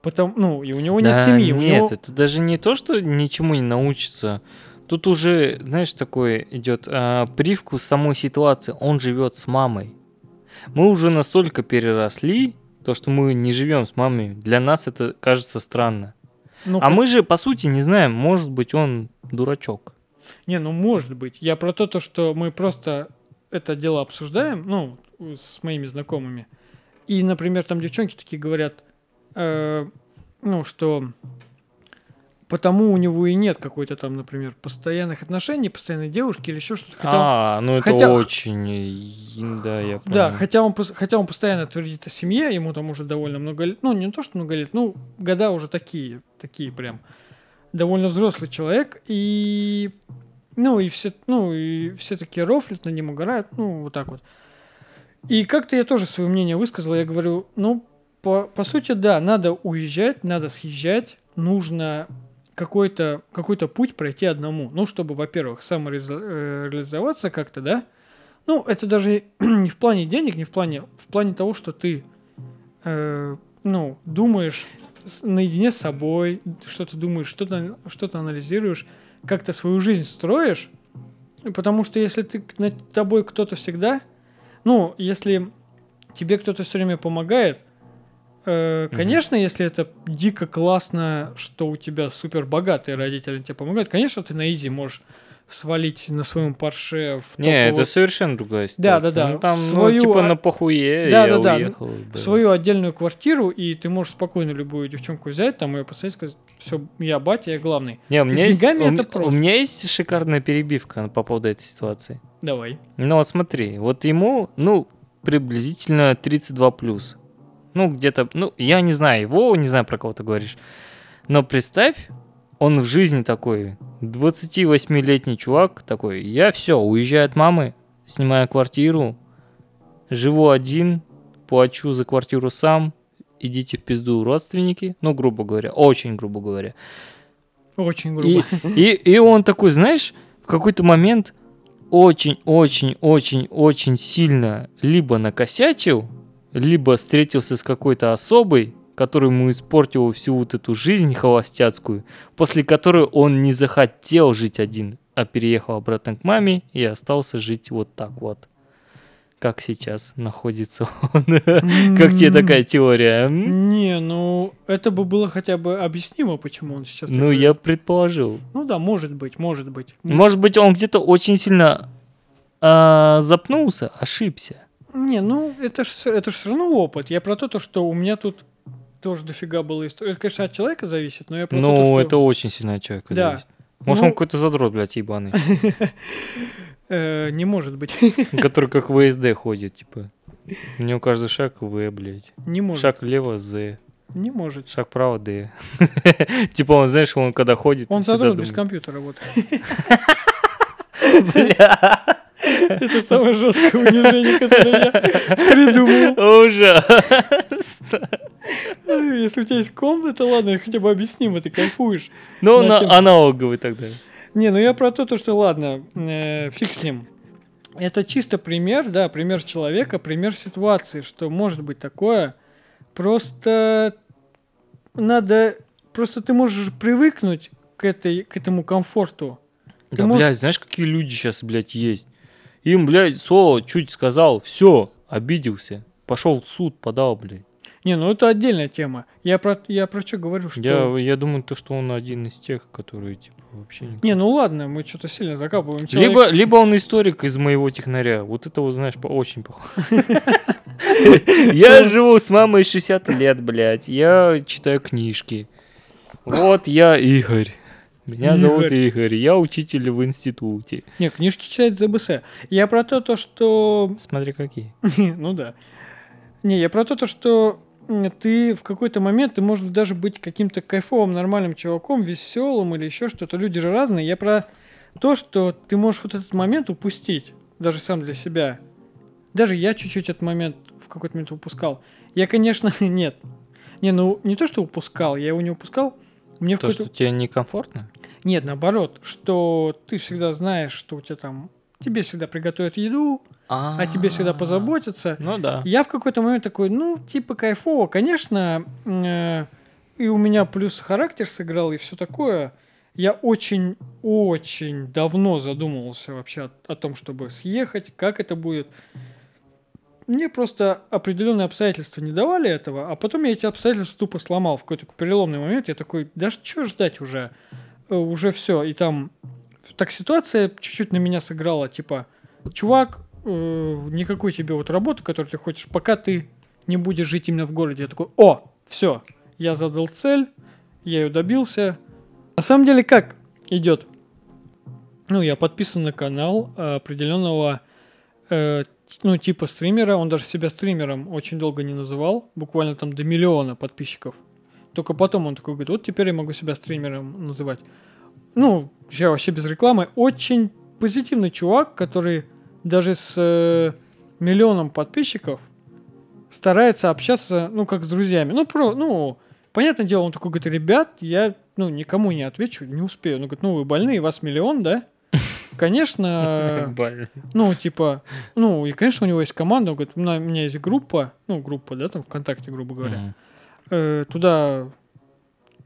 Потому, ну, и у него нет Да семьи. у Нет, него- это даже не то, что ничему не научится. Тут уже, знаешь, такой идет а, привкус самой ситуации. Он живет с мамой. Мы уже настолько переросли, то, что мы не живем с мамой. Для нас это кажется странно. ну, А как- мы же, по сути, не знаем, может быть, он дурачок. Не, ну может быть. Я про то, то, что мы просто это дело обсуждаем, ну, с моими знакомыми. И, например, там девчонки такие говорят, э, ну, что потому у него и нет какой-то там, например, постоянных отношений, постоянной девушки или еще что-то. Хотя он- а, ну это хотя- очень... Да, я понял. Да, хотя он, хотя он постоянно твердит о семье, ему там уже довольно много лет, ну, не то, что много лет, ну, года уже такие, такие прям, довольно взрослый человек, и, ну, и все, ну, и все такие рофлят на нем, угорают, ну, вот так вот. И как-то я тоже свое мнение высказал, я говорю, ну, по, по сути, да, надо уезжать, надо съезжать, нужно какой-то какой путь пройти одному, ну, чтобы, во-первых, самореализоваться как-то, да, ну, это даже не в плане денег, не в плане, в плане того, что ты, э, ну, думаешь наедине с собой, что ты думаешь, что-то что анализируешь, как-то свою жизнь строишь, потому что если ты над тобой кто-то всегда, ну, если тебе кто-то все время помогает, э, конечно, если это дико классно, что у тебя супер богатые родители тебе помогают, конечно, ты на изи можешь свалить на своем парше в Не, это совершенно другая Да, ситуация. да, да. Ну, там, Свою, ну, типа на похуе Да, я да, да. уехал. в да. свою отдельную квартиру, и ты можешь спокойно любую девчонку взять, там ее посадить, сказать, все, я батя, я главный. Не, у меня, С есть, деньгами у, это м- у просто. меня есть шикарная перебивка по поводу этой ситуации. Давай. Ну вот смотри, вот ему, ну, приблизительно 32 плюс. Ну, где-то, ну, я не знаю его, не знаю, про кого ты говоришь. Но представь, он в жизни такой, 28-летний чувак такой, я все, уезжаю от мамы, снимаю квартиру, живу один, плачу за квартиру сам, идите в пизду родственники, ну, грубо говоря, очень грубо говоря. Очень И, грубо. и, и он такой, знаешь, в какой-то момент очень-очень-очень-очень сильно либо накосячил, либо встретился с какой-то особой, который ему испортил всю вот эту жизнь холостяцкую, после которой он не захотел жить один, а переехал обратно к маме и остался жить вот так вот. как сейчас находится он. Как тебе такая теория? Не, ну это бы было хотя бы объяснимо, почему он сейчас. Ну, я предположил. Ну да, может быть, может быть. Может быть, он где-то очень сильно а, запнулся, ошибся. Не, ну это ж, всё- это ж все равно опыт. Я про то, то, что у меня тут тоже дофига было историй. Это, конечно, от человека зависит, но я про то, то, Ну, что... это очень сильно от человека Да. зависит. Может, Ну- он какой-то задрот, блядь, ебаный, э, не может быть. который как ВСД ходит, типа. У него каждый шаг В, блядь. не может. Шаг влево З, Не может. шаг вправо Д. Типа он, знаешь, он когда ходит, Он задрот без компьютера, вот. Бля, Это самое жесткое унижение, которое я придумал. ужас. Если у тебя есть комната, ладно, хотя бы объяснимо, ты кайфуешь. Ну, На на тем- аналоговый тогда. Не, ну я про то, то, что ладно, э, фиг с ним. Это чисто пример, да, пример человека, пример ситуации, что может быть такое. Просто надо, просто ты можешь привыкнуть к, этой, к этому комфорту. Ты Да, можешь- блядь, знаешь, какие люди сейчас, блядь, есть? Им, блядь, слово чуть сказал, все, обиделся. Пошел в суд, подал, блядь. Не, ну это отдельная тема. Я про, я про что говорю, что... Я, я думаю, то, что он один из тех, которые, типа, вообще не... Не, ну ладно, мы что-то сильно закапываем. Человек- Либо, либо он историк из моего технаря. Вот это вот, знаешь, по- очень похоже. Я живу с мамой 60 лет, блядь. Я читаю книжки. Вот я Игорь. Меня зовут Игорь. Я учитель в институте. Не, книжки читает ЗБС. Я про то, то, что Смотри, какие. Ну да. Не, я про то, то, что ты в какой-то момент, ты можешь даже быть каким-то кайфовым, нормальным чуваком, веселым или еще что-то. Люди же разные. Я про то, что ты можешь вот этот момент упустить, даже сам для себя. Даже я чуть-чуть этот момент в какой-то момент упускал. Я, конечно, нет. Не, ну не то, что упускал, я его не упускал. Мне То, что тебе некомфортно? Нет, наоборот, что ты всегда знаешь, что у тебя там... Тебе всегда приготовят еду, о тебе всегда позаботятся. Ну да. Я в какой-то момент такой, ну, типа кайфово. Конечно, э, и у меня плюс характер сыграл, и все такое. Я очень-очень давно задумывался вообще о, о том, чтобы съехать, как это будет. Мне просто определенные обстоятельства не давали этого, а потом я эти обстоятельства тупо сломал в какой-то переломный момент. Я такой, да что ждать уже? Э, Уже все. И там так ситуация чуть-чуть на меня сыграла. Типа, чувак, э, никакой тебе вот работы, которую ты хочешь, пока ты не будешь жить именно в городе. Я такой, о, все, я задал цель, я ее добился. На самом деле, как идет? Ну, я подписан на канал определенного, э, ну, типа стримера. Он даже себя стримером очень долго не называл. Буквально там до миллиона подписчиков. Только потом он такой говорит, вот теперь я могу себя стримером называть. Ну, я вообще без рекламы. Очень позитивный чувак, который даже с э, миллионом подписчиков старается общаться, ну, как с друзьями. Ну, про, ну, понятное дело, он такой говорит, ребят, я, ну, никому не отвечу, не успею. Он говорит, ну, вы больные, вас миллион, да? Конечно, ну, типа, ну, и, конечно, у него есть команда, он говорит, у меня, есть группа, ну, группа, да, там, ВКонтакте, грубо говоря. Э, туда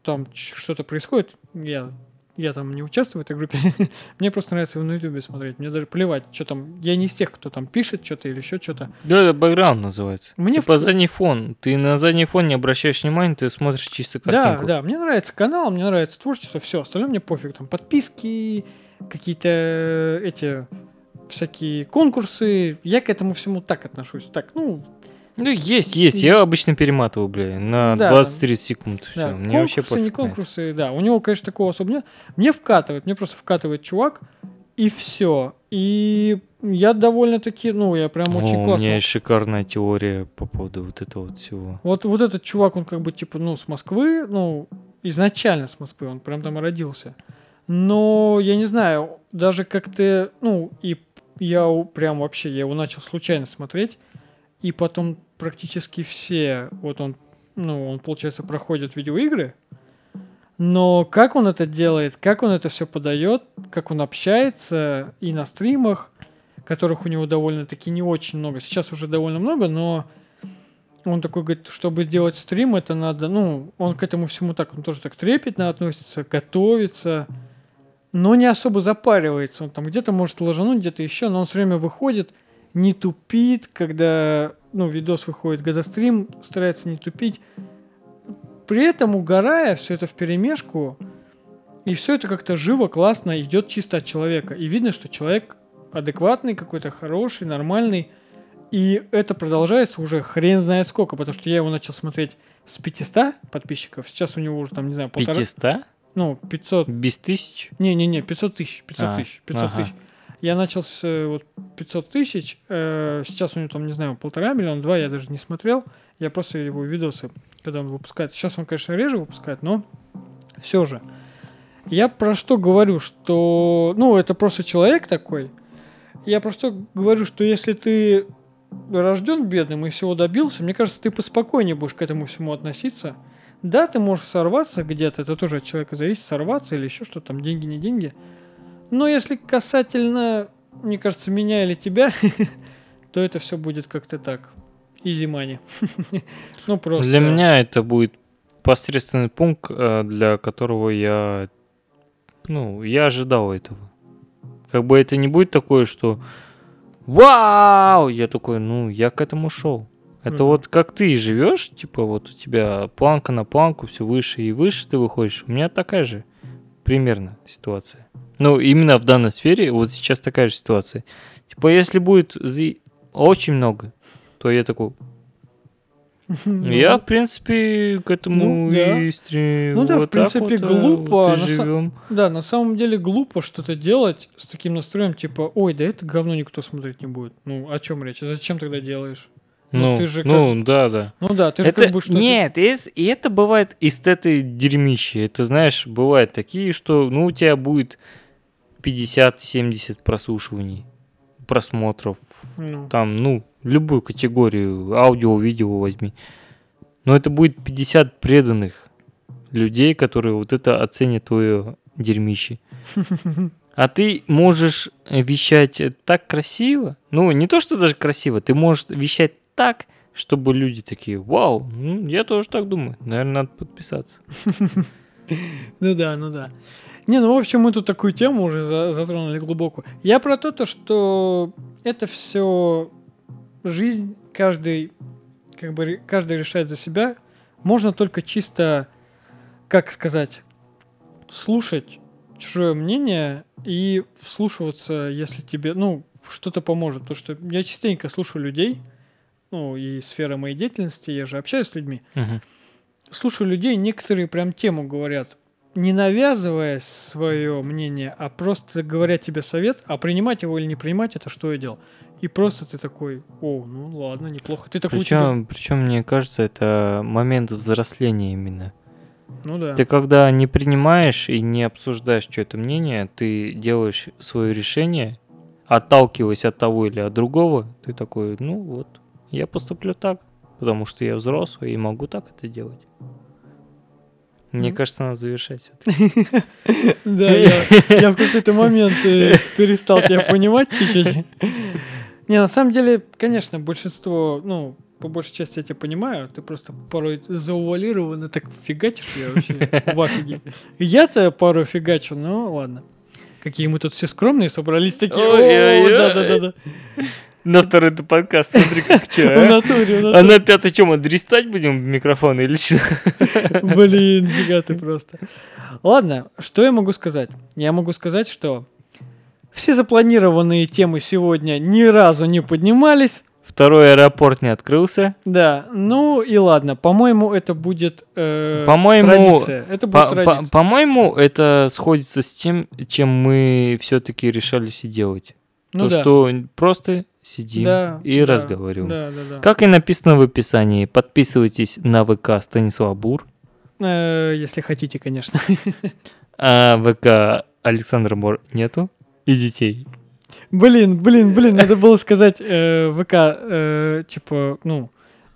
там что-то происходит, я, я там не участвую в этой группе, мне просто нравится его на ютубе смотреть, мне даже плевать, что там, я не из тех, кто там пишет что-то или еще что-то. Да, это бэкграунд называется. Мне типа в- задний фон. Ты на задний фон не обращаешь внимания, ты смотришь чисто Да, картинку. да, мне нравится канал, мне нравится творчество, все, остальное мне пофиг, там подписки, какие-то э, эти всякие конкурсы, я к этому всему так отношусь, так, ну, Ну, есть, есть. Я обычно перематываю, бля, на Да. 20-30 секунд. Все. Да, Мне вообще конкурсы, не пофиг это. конкурсы, да. У него, конечно, такого особо нет. Мне вкатывает, мне просто вкатывает чувак, и все. И я довольно-таки, ну, я прям очень О, У классно. меня есть шикарная теория по поводу вот этого вот всего. Вот, вот этот чувак, он как бы, типа, ну, с Москвы, ну, изначально с Москвы, он прям там и родился. Но, я не знаю, даже как-то, ну, и я прям вообще, я его начал случайно смотреть, и потом практически все, вот он, ну, он, получается, проходит видеоигры, но как он это делает, как он это все подает, как он общается и на стримах, которых у него довольно-таки не очень много, сейчас уже довольно много, но он такой говорит, чтобы сделать стрим, это надо, ну, он к этому всему так, он тоже так трепетно относится, готовится, но не особо запаривается. Он там где-то может ложануть, где-то еще, но он все время выходит не тупит, когда, ну, видос выходит, когда стрим старается не тупить. При этом угорая все это в перемешку, и все это как-то живо, классно идет чисто от человека. И видно, что человек адекватный, какой-то хороший, нормальный. И это продолжается уже хрен знает сколько, потому что я его начал смотреть с 500 подписчиков. Сейчас у него уже там, не знаю, полтора... 500? Ну, 500... Без тысяч? Не-не-не, 500 тысяч, 500 А, тысяч, 500 ага. тысяч. Я начал с э, вот 500 тысяч, э, сейчас у него там, не знаю, полтора миллиона, два, я даже не смотрел. Я просто его видосы, когда он выпускает. Сейчас он, конечно, реже выпускает, но все же. Я про что говорю, что, ну, это просто человек такой. Я про что говорю, что если ты рожден бедным и всего добился, мне кажется, ты поспокойнее будешь к этому всему относиться. Да, ты можешь сорваться где-то, это тоже от человека зависит, сорваться или еще что-то, там, деньги, не деньги. Но если касательно, мне кажется, меня или тебя, то это все будет как-то так. Изи money. Ну, просто. Для меня это будет посредственный пункт, э, для которого я, ну, я ожидал этого. Как бы это не будет такое, что Вау! Я такой, ну, я к этому шел. Это Мгм. вот как ты живешь, типа вот у тебя планка на планку, все выше и выше ты выходишь. У меня такая же примерно ситуация. Ну, именно в данной сфере вот сейчас такая же ситуация. Типа, если будет очень много, то я такой, я, в принципе, к этому Ну, да. и стремлюсь. Ну да, в принципе, глупо, Вот на и са- живем. Да, на самом деле глупо что-то делать с таким настроем, типа, ой, да это говно никто смотреть не будет. Ну, о чем речь? Зачем тогда делаешь? Ну, Ну, ты же ну, да, да. Ну да, ты же Это, как бы что-то... нет, эс- и это бывает из этой дерьмищи. Это, знаешь, бывают такие, что, ну, у тебя будет 50-70 прослушиваний, просмотров, Ну, там, ну, любую категорию, аудио, видео возьми. Но это будет 50 преданных людей, которые вот это оценят твое дерьмище. А ты можешь вещать так красиво, ну, не то, что даже красиво, ты можешь вещать так, чтобы люди такие, вау, ну, я тоже так думаю, наверное, надо подписаться. Ну да, ну да. Не, ну в общем, мы тут такую тему уже за- затронули глубокую. Я про то, то, что это все жизнь, каждый, как бы, каждый решает за себя. Можно только чисто, как сказать, слушать чужое мнение и вслушиваться, если тебе, ну, что-то поможет. Потому что я частенько слушаю людей, ну, и сфера моей деятельности, я же общаюсь с людьми, Мгм. слушаю людей, некоторые прям тему говорят, не навязывая свое мнение, а просто говоря тебе совет, а принимать его или не принимать, это что я делал. И просто ты такой, о, ну ладно, неплохо. Ты такой, у тебя- Причем, причем, мне кажется, это момент взросления именно. ну да. Ты когда не принимаешь и не обсуждаешь что-то мнение, ты делаешь свое решение, отталкиваясь от того или от другого, ты такой, ну вот, я поступлю так, потому что я взрослый и могу так это делать. Мне Ну. кажется, надо завершать всё Да, я, я в какой-то момент э, перестал тебя понимать чуть-чуть. Не, на самом деле, конечно, большинство, ну, по большей части я тебя понимаю, ты просто порой заувалированно так фигачишь, я вообще в афиге. Я-то порой фигачу, ну ладно. Какие мы тут все скромные собрались такие. Ой-ой-ой. О, да-да-да. На второй подкаст, смотри, как В что, натуре, в А натуре. на пятый что, мы дристать будем в микрофон или что? Блин, фига ты просто. Ладно, что я могу сказать? Я могу сказать, что все запланированные темы сегодня ни разу не поднимались. Второй аэропорт не открылся. Да, ну и ладно. По-моему, это будет э, По-моему, традиция. Это будет По- по- традиция. По-моему, это сходится с тем, чем мы все-таки решались и делать. ну То, да. что просто сидим Да, и да, разговариваем. Да, да, да. Как и написано в описании, подписывайтесь на ВК Станислав Бур, Э, если хотите, конечно. а ВК Александра Мор нету, и детей. Блин, блин, блин, надо было сказать э, ВК, э, типа, ну,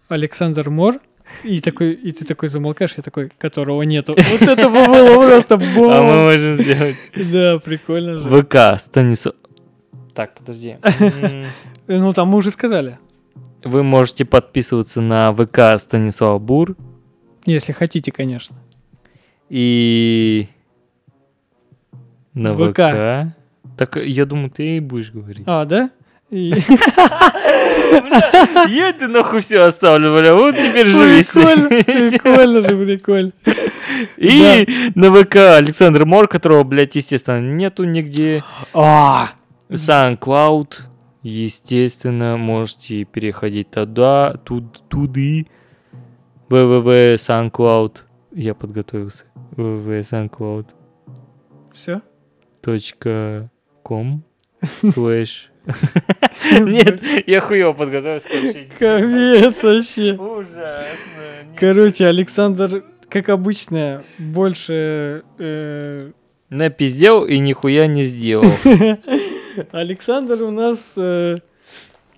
Александр Мор. И такой, и ты такой замолкаешь, я такой, которого нету. Вот это бы было просто А мы можем сделать Да, прикольно же. ВК Станислав... Так, подожди. Э, Ну, там мы уже сказали. Вы можете подписываться на ВК Станислав Бур Если хотите, конечно. и на ВК. ВК. Так я думаю, ты и будешь говорить. А, да? Я ты нахуй все оставлю, бля, вот теперь живи Прикольно, же, прикольно. И на ВК Александр Мор, которого, блядь, естественно, нету нигде. А, SoundCloud, естественно, можете переходить туда, туд, туды. www SoundCloud. Я подготовился. www все? SoundCloud.com slash Нет, я хуево подготовился. Капец вообще. Ужасно. Короче, Александр, как обычно, больше... Напиздел и нихуя не сделал. Александр у нас э,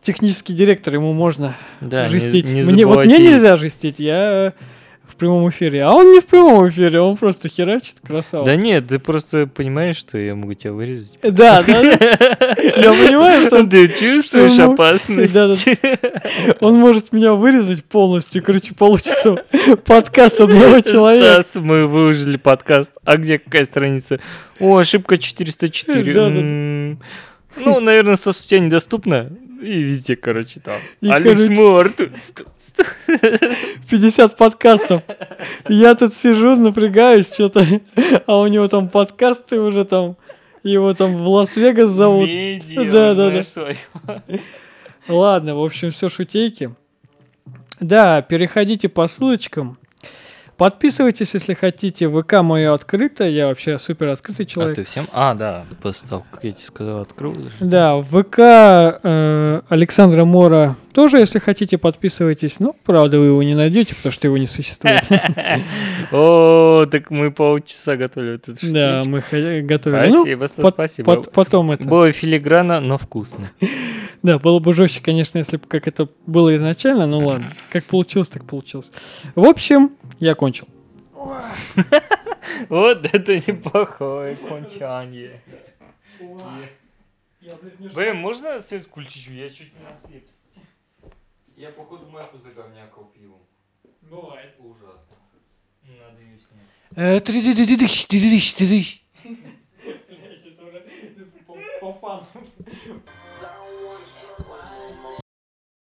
технический директор, ему можно Да, не- жестить. не мне, вот мне нельзя жестить, я в прямом эфире. А он не в прямом эфире, он просто херачит, красава. Да нет, ты просто понимаешь, что я могу тебя вырезать. Да, да, да. Я понимаю, что Ты чувствуешь опасность? Он может меня вырезать полностью. Короче, получится подкаст одного человека. Стас, мы выложили подкаст. А где какая страница? О, ошибка 404. Да, да, да. М, Ну, наверное, Стас у тебя недоступно. И везде, короче, там. И, Алекс короче- Мор. тут, тут, тут. 50 подкастов. Я тут сижу, напрягаюсь что-то, а у него там подкасты уже там, его там в Лас-Вегас зовут. Медиа, Да, да, да. Ладно, в общем, все шутейки. Да, переходите по ссылочкам. Подписывайтесь, если хотите. ВК мое открыто. Я вообще супер открытый А человек. ты всем? А, да, после того, как я тебе сказал, открыл. Да, ВК э, Александра Мора тоже, если хотите, подписывайтесь. Ну, правда, вы его не найдете, потому что его не существует. О, так мы полчаса готовили эту Да, мы готовили. Ну, Спасибо, спасибо. пот- потом это. Было филигранно, но вкусно. Да, было бы жестче, конечно, если бы как это было изначально, ну ладно. Как получилось, так получилось. В общем, я кончил. Вот это неплохое кончание. Блин, можно свет включить? Я чуть не ослеп. Я, походу, майку заговнякал пивом. Бывает. Ужасно. Надо ее снять. Э, тридыдыдыдыщ, тридыдыщ, тридыщ. По фану.